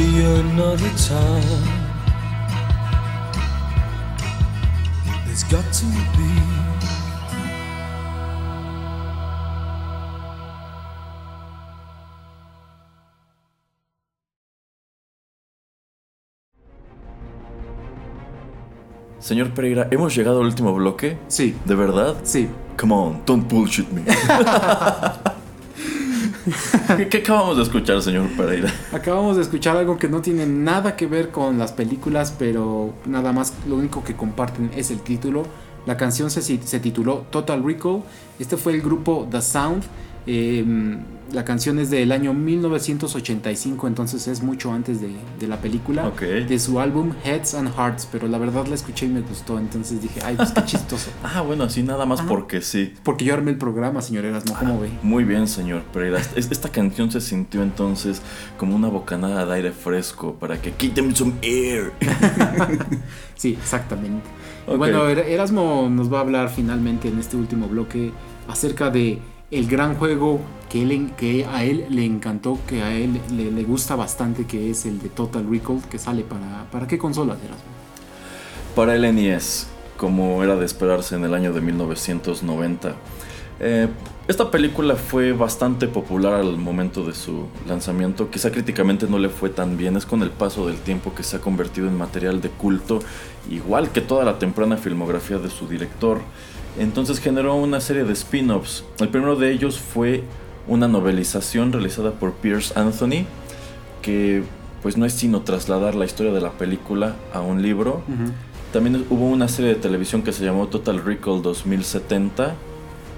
Be another time. There's got to be. Señor Pereira, ¿hemos llegado al último bloque? Sí. ¿De verdad? Sí. Come on, don't bullshit me. ¿Qué, acabamos de escuchar, señor Pereira? Acabamos de escuchar algo que no tiene nada que ver con las películas, pero nada más lo único que comparten es el título. La canción se, se tituló Total Recall. Este fue el grupo The Sound. Eh, la canción es del año 1985, entonces es mucho antes de, de la película. Ok. De su álbum Heads and Hearts, pero la verdad la escuché y me gustó, entonces dije, ay, pues qué chistoso. Ah, bueno, así nada más porque sí. Porque yo armé el programa, señor Erasmo, ¿cómo ve? Muy bien, señor Pereira. Es- Esta canción se sintió entonces como una bocanada de aire fresco para que quiten some air. Sí, exactamente. Y Ok. Bueno, Er- Erasmo nos va a hablar finalmente en este último bloque acerca de el gran juego que, a él le encantó, que a él le, le gusta bastante, que es el de Total Recall, que sale para... ¿Para qué consola, Erasmo? Para el NES, como era de esperarse en el año de 1990. Eh, esta película fue bastante popular al momento de su lanzamiento. Quizá críticamente no le fue tan bien. Es con el paso del tiempo que se ha convertido en material de culto, igual que toda la temprana filmografía de su director. Entonces generó una serie de spin-offs. El primero de ellos fue una novelización realizada por Pierce Anthony, que pues no es sino trasladar la historia de la película a un libro. También hubo una serie de televisión que se llamó Total Recall 2070,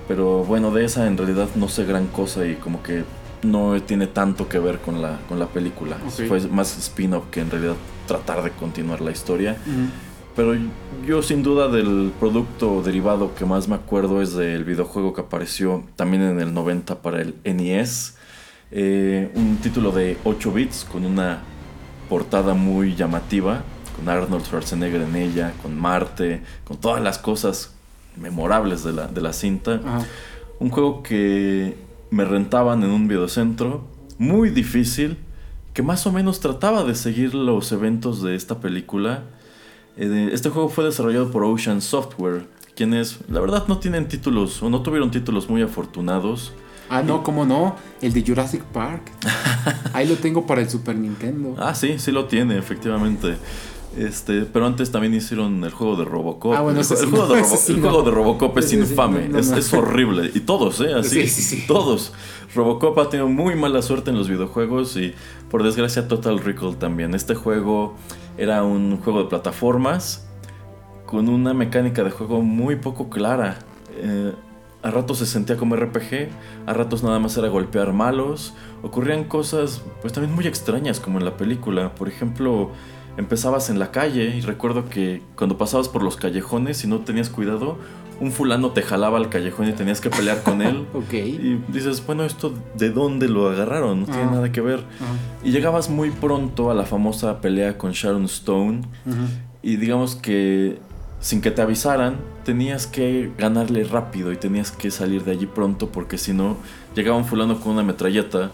pero bueno, de esa en realidad no sé gran cosa y como que no tiene tanto que ver con la, con la película. Fue más spin-off que en realidad tratar de continuar la historia. Pero yo sin duda del producto derivado que más me acuerdo es del videojuego que apareció también en el 90 para el NES. Eh, un título de 8 bits con una portada muy llamativa, con Arnold Schwarzenegger en ella, con Marte, con todas las cosas memorables de la, de la cinta. Ajá. Un juego que me rentaban en un videocentro, muy difícil, que más o menos trataba de seguir los eventos de esta película. Eh, Este juego fue desarrollado por Ocean Software, quienes la verdad no tienen títulos o no tuvieron títulos muy afortunados. Ah, no, ¿cómo no? El de Jurassic Park. Ahí lo tengo para el Super Nintendo. Ah, sí, sí lo tiene, efectivamente. Este, pero antes también hicieron el juego de Robocop. Ah, bueno, el, juego, no, de ese Robo- sí el no. juego de Robocop es sí, infame, no, es, horrible. Y todos, ¿eh? Así, Sí, sí, sí. todos. Robocop ha tenido muy mala suerte en los videojuegos y por desgracia Total Recall también. Este juego era un juego de plataformas con una mecánica de juego muy poco clara. Eh, a ratos se sentía como RPG, a ratos nada más era golpear malos. Ocurrían cosas pues también muy extrañas como en la película. Por ejemplo, empezabas en la calle y recuerdo que cuando pasabas por los callejones y no tenías cuidado, un fulano te jalaba al callejón y tenías que pelear con él. Ok. Y dices, bueno, ¿esto de dónde lo agarraron? No tiene Ah. nada que ver. Y llegabas muy pronto a la famosa pelea con Sharon Stone. Y digamos que sin que te avisaran, tenías que ganarle rápido y tenías que salir de allí pronto porque si no, llegaba un fulano con una metralleta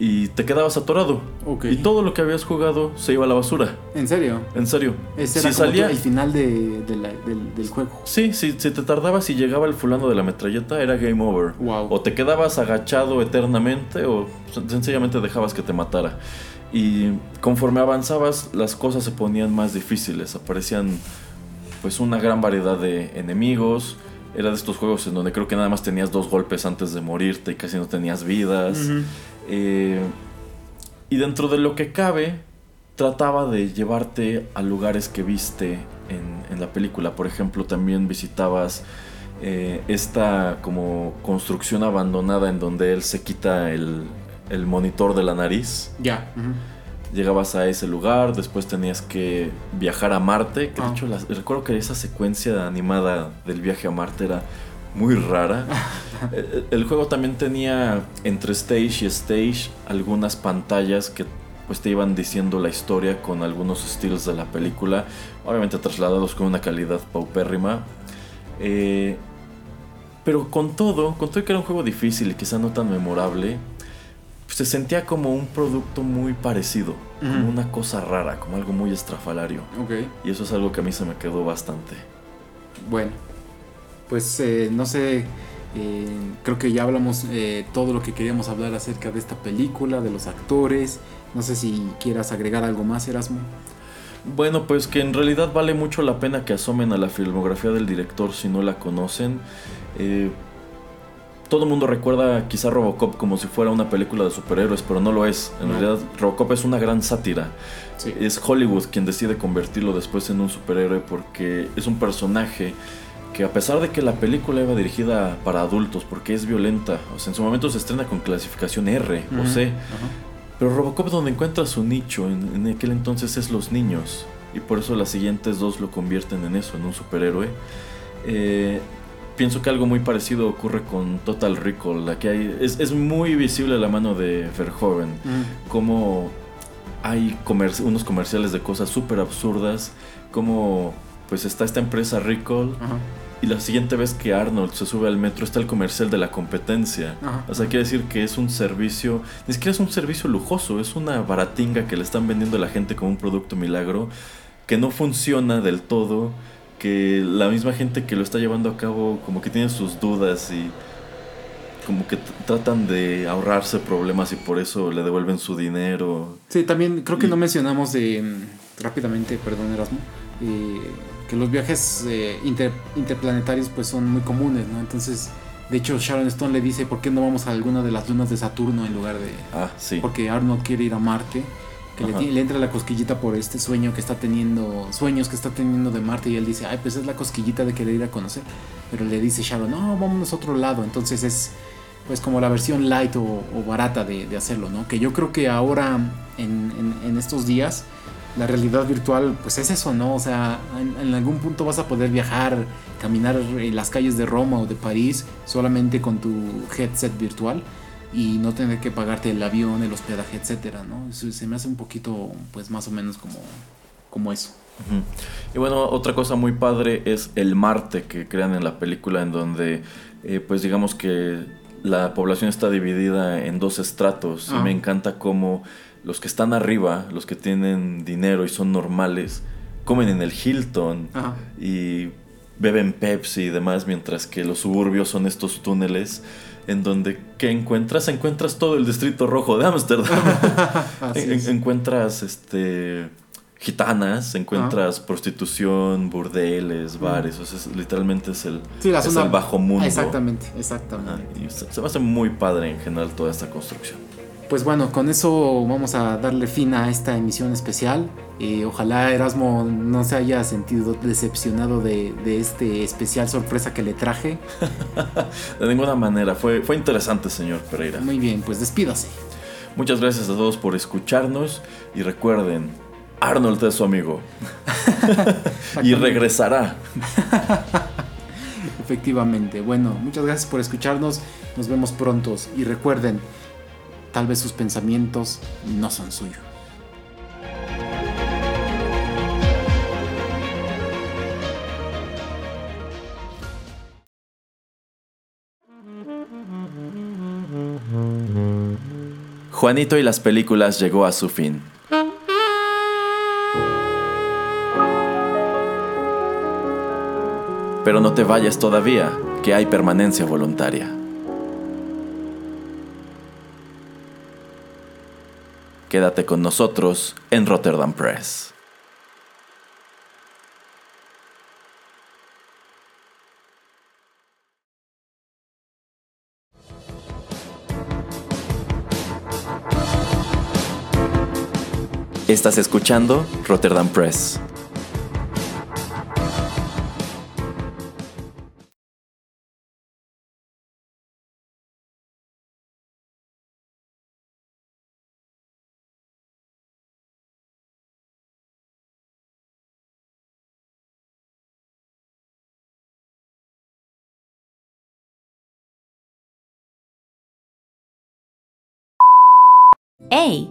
y te quedabas atorado. Y todo lo que habías jugado se iba a la basura. ¿En serio? En serio. Ese si era como salía, el final de, de la- del, del juego. Sí, sí, si te tardabas y llegaba el fulano de la metralleta, era game over. Wow. O te quedabas agachado eternamente o sen- sencillamente dejabas que te matara. Y conforme avanzabas, las cosas se ponían más difíciles. Aparecían pues una gran variedad de enemigos. Era de estos juegos en donde creo que nada más tenías dos golpes antes de morirte y casi no tenías vidas. Eh, y dentro de lo que cabe, trataba de llevarte a lugares que viste en, en la película. Por ejemplo, también visitabas eh, esta como construcción abandonada en donde él se quita el, el monitor de la nariz. Ya. Llegabas a ese lugar, después tenías que viajar a Marte. Que de Ah. hecho, recuerdo que esa secuencia animada del viaje a Marte era muy rara. Eh, El juego también tenía entre stage y stage algunas pantallas que pues te iban diciendo la historia con algunos estilos de la película, obviamente trasladados con una calidad paupérrima. Eh, pero con todo, con todo que era un juego difícil y quizá no tan memorable, se sentía como un producto muy parecido, como una cosa rara, como algo muy estrafalario. Ok. Y eso es algo que a mí se me quedó bastante. Bueno, pues eh, no sé, eh, creo que ya hablamos eh, todo lo que queríamos hablar acerca de esta película, de los actores. No sé si quieras agregar algo más, Erasmo. Bueno, pues que en realidad vale mucho la pena que asomen a la filmografía del director si no la conocen. Eh, todo el mundo recuerda quizá Robocop como si fuera una película de superhéroes, pero no lo es. En No. realidad Robocop es una gran sátira. Sí. Es Hollywood quien decide convertirlo después en un superhéroe porque es un personaje que a pesar de que la película iba dirigida para adultos porque es violenta, o sea, en su momento se estrena con clasificación R o Ujú, C, ajá. pero Robocop donde encuentra su nicho en, en aquel entonces es los niños. Y por eso las siguientes dos lo convierten en eso, en un superhéroe. Eh, pienso que algo muy parecido ocurre con Total Recall. La que hay, es, es muy visible la mano de Verhoeven. Como hay unos comerciales de cosas súper absurdas. Como pues está esta empresa Recall. Ajá. Y la siguiente vez que Arnold se sube al metro está el comercial de la competencia. Ajá. O sea, quiere decir que es un servicio, ni siquiera es un servicio lujoso, es una baratinga que le están vendiendo a la gente como un producto milagro que no funciona del todo, que la misma gente que lo está llevando a cabo como que tiene sus dudas y como que tratan de ahorrarse problemas y por eso le devuelven su dinero. Sí, también creo que Y- no mencionamos de, mm, rápidamente, perdón Erasmo, eh, que los viajes eh, inter- interplanetarios pues son muy comunes, ¿no? Entonces, de hecho Sharon Stone le dice, ¿por qué no vamos a alguna de las lunas de Saturno en lugar de... Ah, sí. Porque Arnold quiere ir a Marte, que le, le entra la cosquillita por este sueño que está teniendo, sueños que está teniendo de Marte y él dice, ay, pues es la cosquillita de querer ir a conocer. Pero le dice Sharon, no, vámonos a otro lado. Entonces es pues como la versión light o, o barata de, de hacerlo, ¿no? Que yo creo que ahora, en, en- en estos días, la realidad virtual, pues es eso, ¿no? O sea, en, en algún punto vas a poder viajar, caminar en las calles de Roma o de París solamente con tu headset virtual y no tener que pagarte el avión, el hospedaje, etcétera, ¿no? Eso se me hace un poquito, pues más o menos como, como eso. Y bueno, otra cosa muy padre es el Marte que crean en la película en donde eh, pues digamos que la población está dividida en dos estratos y Ah. me encanta cómo los que están arriba, los que tienen dinero y son normales, comen en el Hilton Ajá. y beben Pepsi y demás, mientras que los suburbios son estos túneles en donde ¿qué encuentras? Encuentras todo el distrito rojo de Ámsterdam. Así En- es. encuentras este gitanas, encuentras prostitución, burdeles, bares, o sea, es- literalmente es el, Sí, la es zona- el bajo mundo. Exactamente, exactamente. Y se, se me hace muy padre en general toda esta construcción. Pues bueno, con eso vamos a darle fin a esta emisión especial. Eh, ojalá Erasmo no se haya sentido decepcionado de, de este especial sorpresa que le traje. De ninguna manera, fue, fue interesante, señor Pereira. Muy bien, pues despídase. Muchas gracias a todos por escucharnos y recuerden, Arnold es su amigo. y regresará. Efectivamente. Bueno, muchas gracias por escucharnos. Nos vemos pronto. Y recuerden, tal vez sus pensamientos no son suyos. Juanito y las películas llegó a su fin. Pero no te vayas todavía, que hay permanencia voluntaria. Quédate con nosotros en Rotterdam Press. Estás escuchando Rotterdam Press. A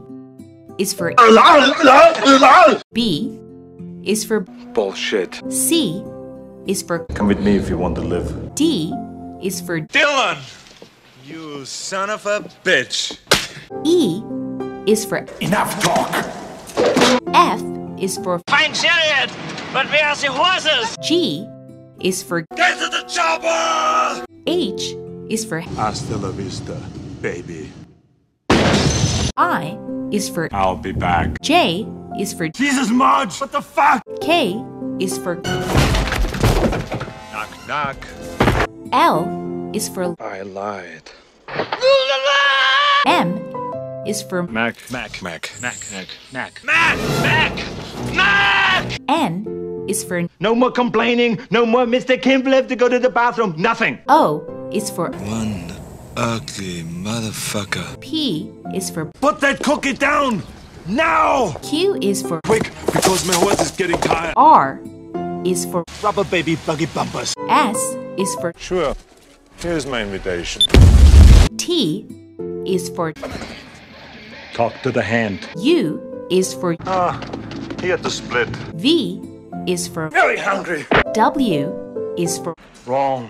is for B is for Bullshit. C is for Come with me if you want to live. D is for Dylan! You son of a bitch. E is for Enough talk. F is for Fine chariot, but we are the horses? G is for Get to the chopper! H is for Hasta la vista, baby. I is for I'll be back. J is for Jesus, Marge! What the fuck? K is for Knock, knock. L is for I lied. M is for Mac, Mac, Mac, Mac, Mac, Mac. Mac! Mac! Mac! N is for No more complaining. No more Mr. Kimball have to go to the bathroom. Nothing. O is for One ugly motherfucker. P is for Put that cookie down! Now! Q is for Quick, because my horse is getting tired. R is for Rubber baby buggy bumpers. S is for Sure. Here's my invitation. T is for Talk to the hand. U is for Ah, he had to split. V is for Very hungry. W is for Wrong.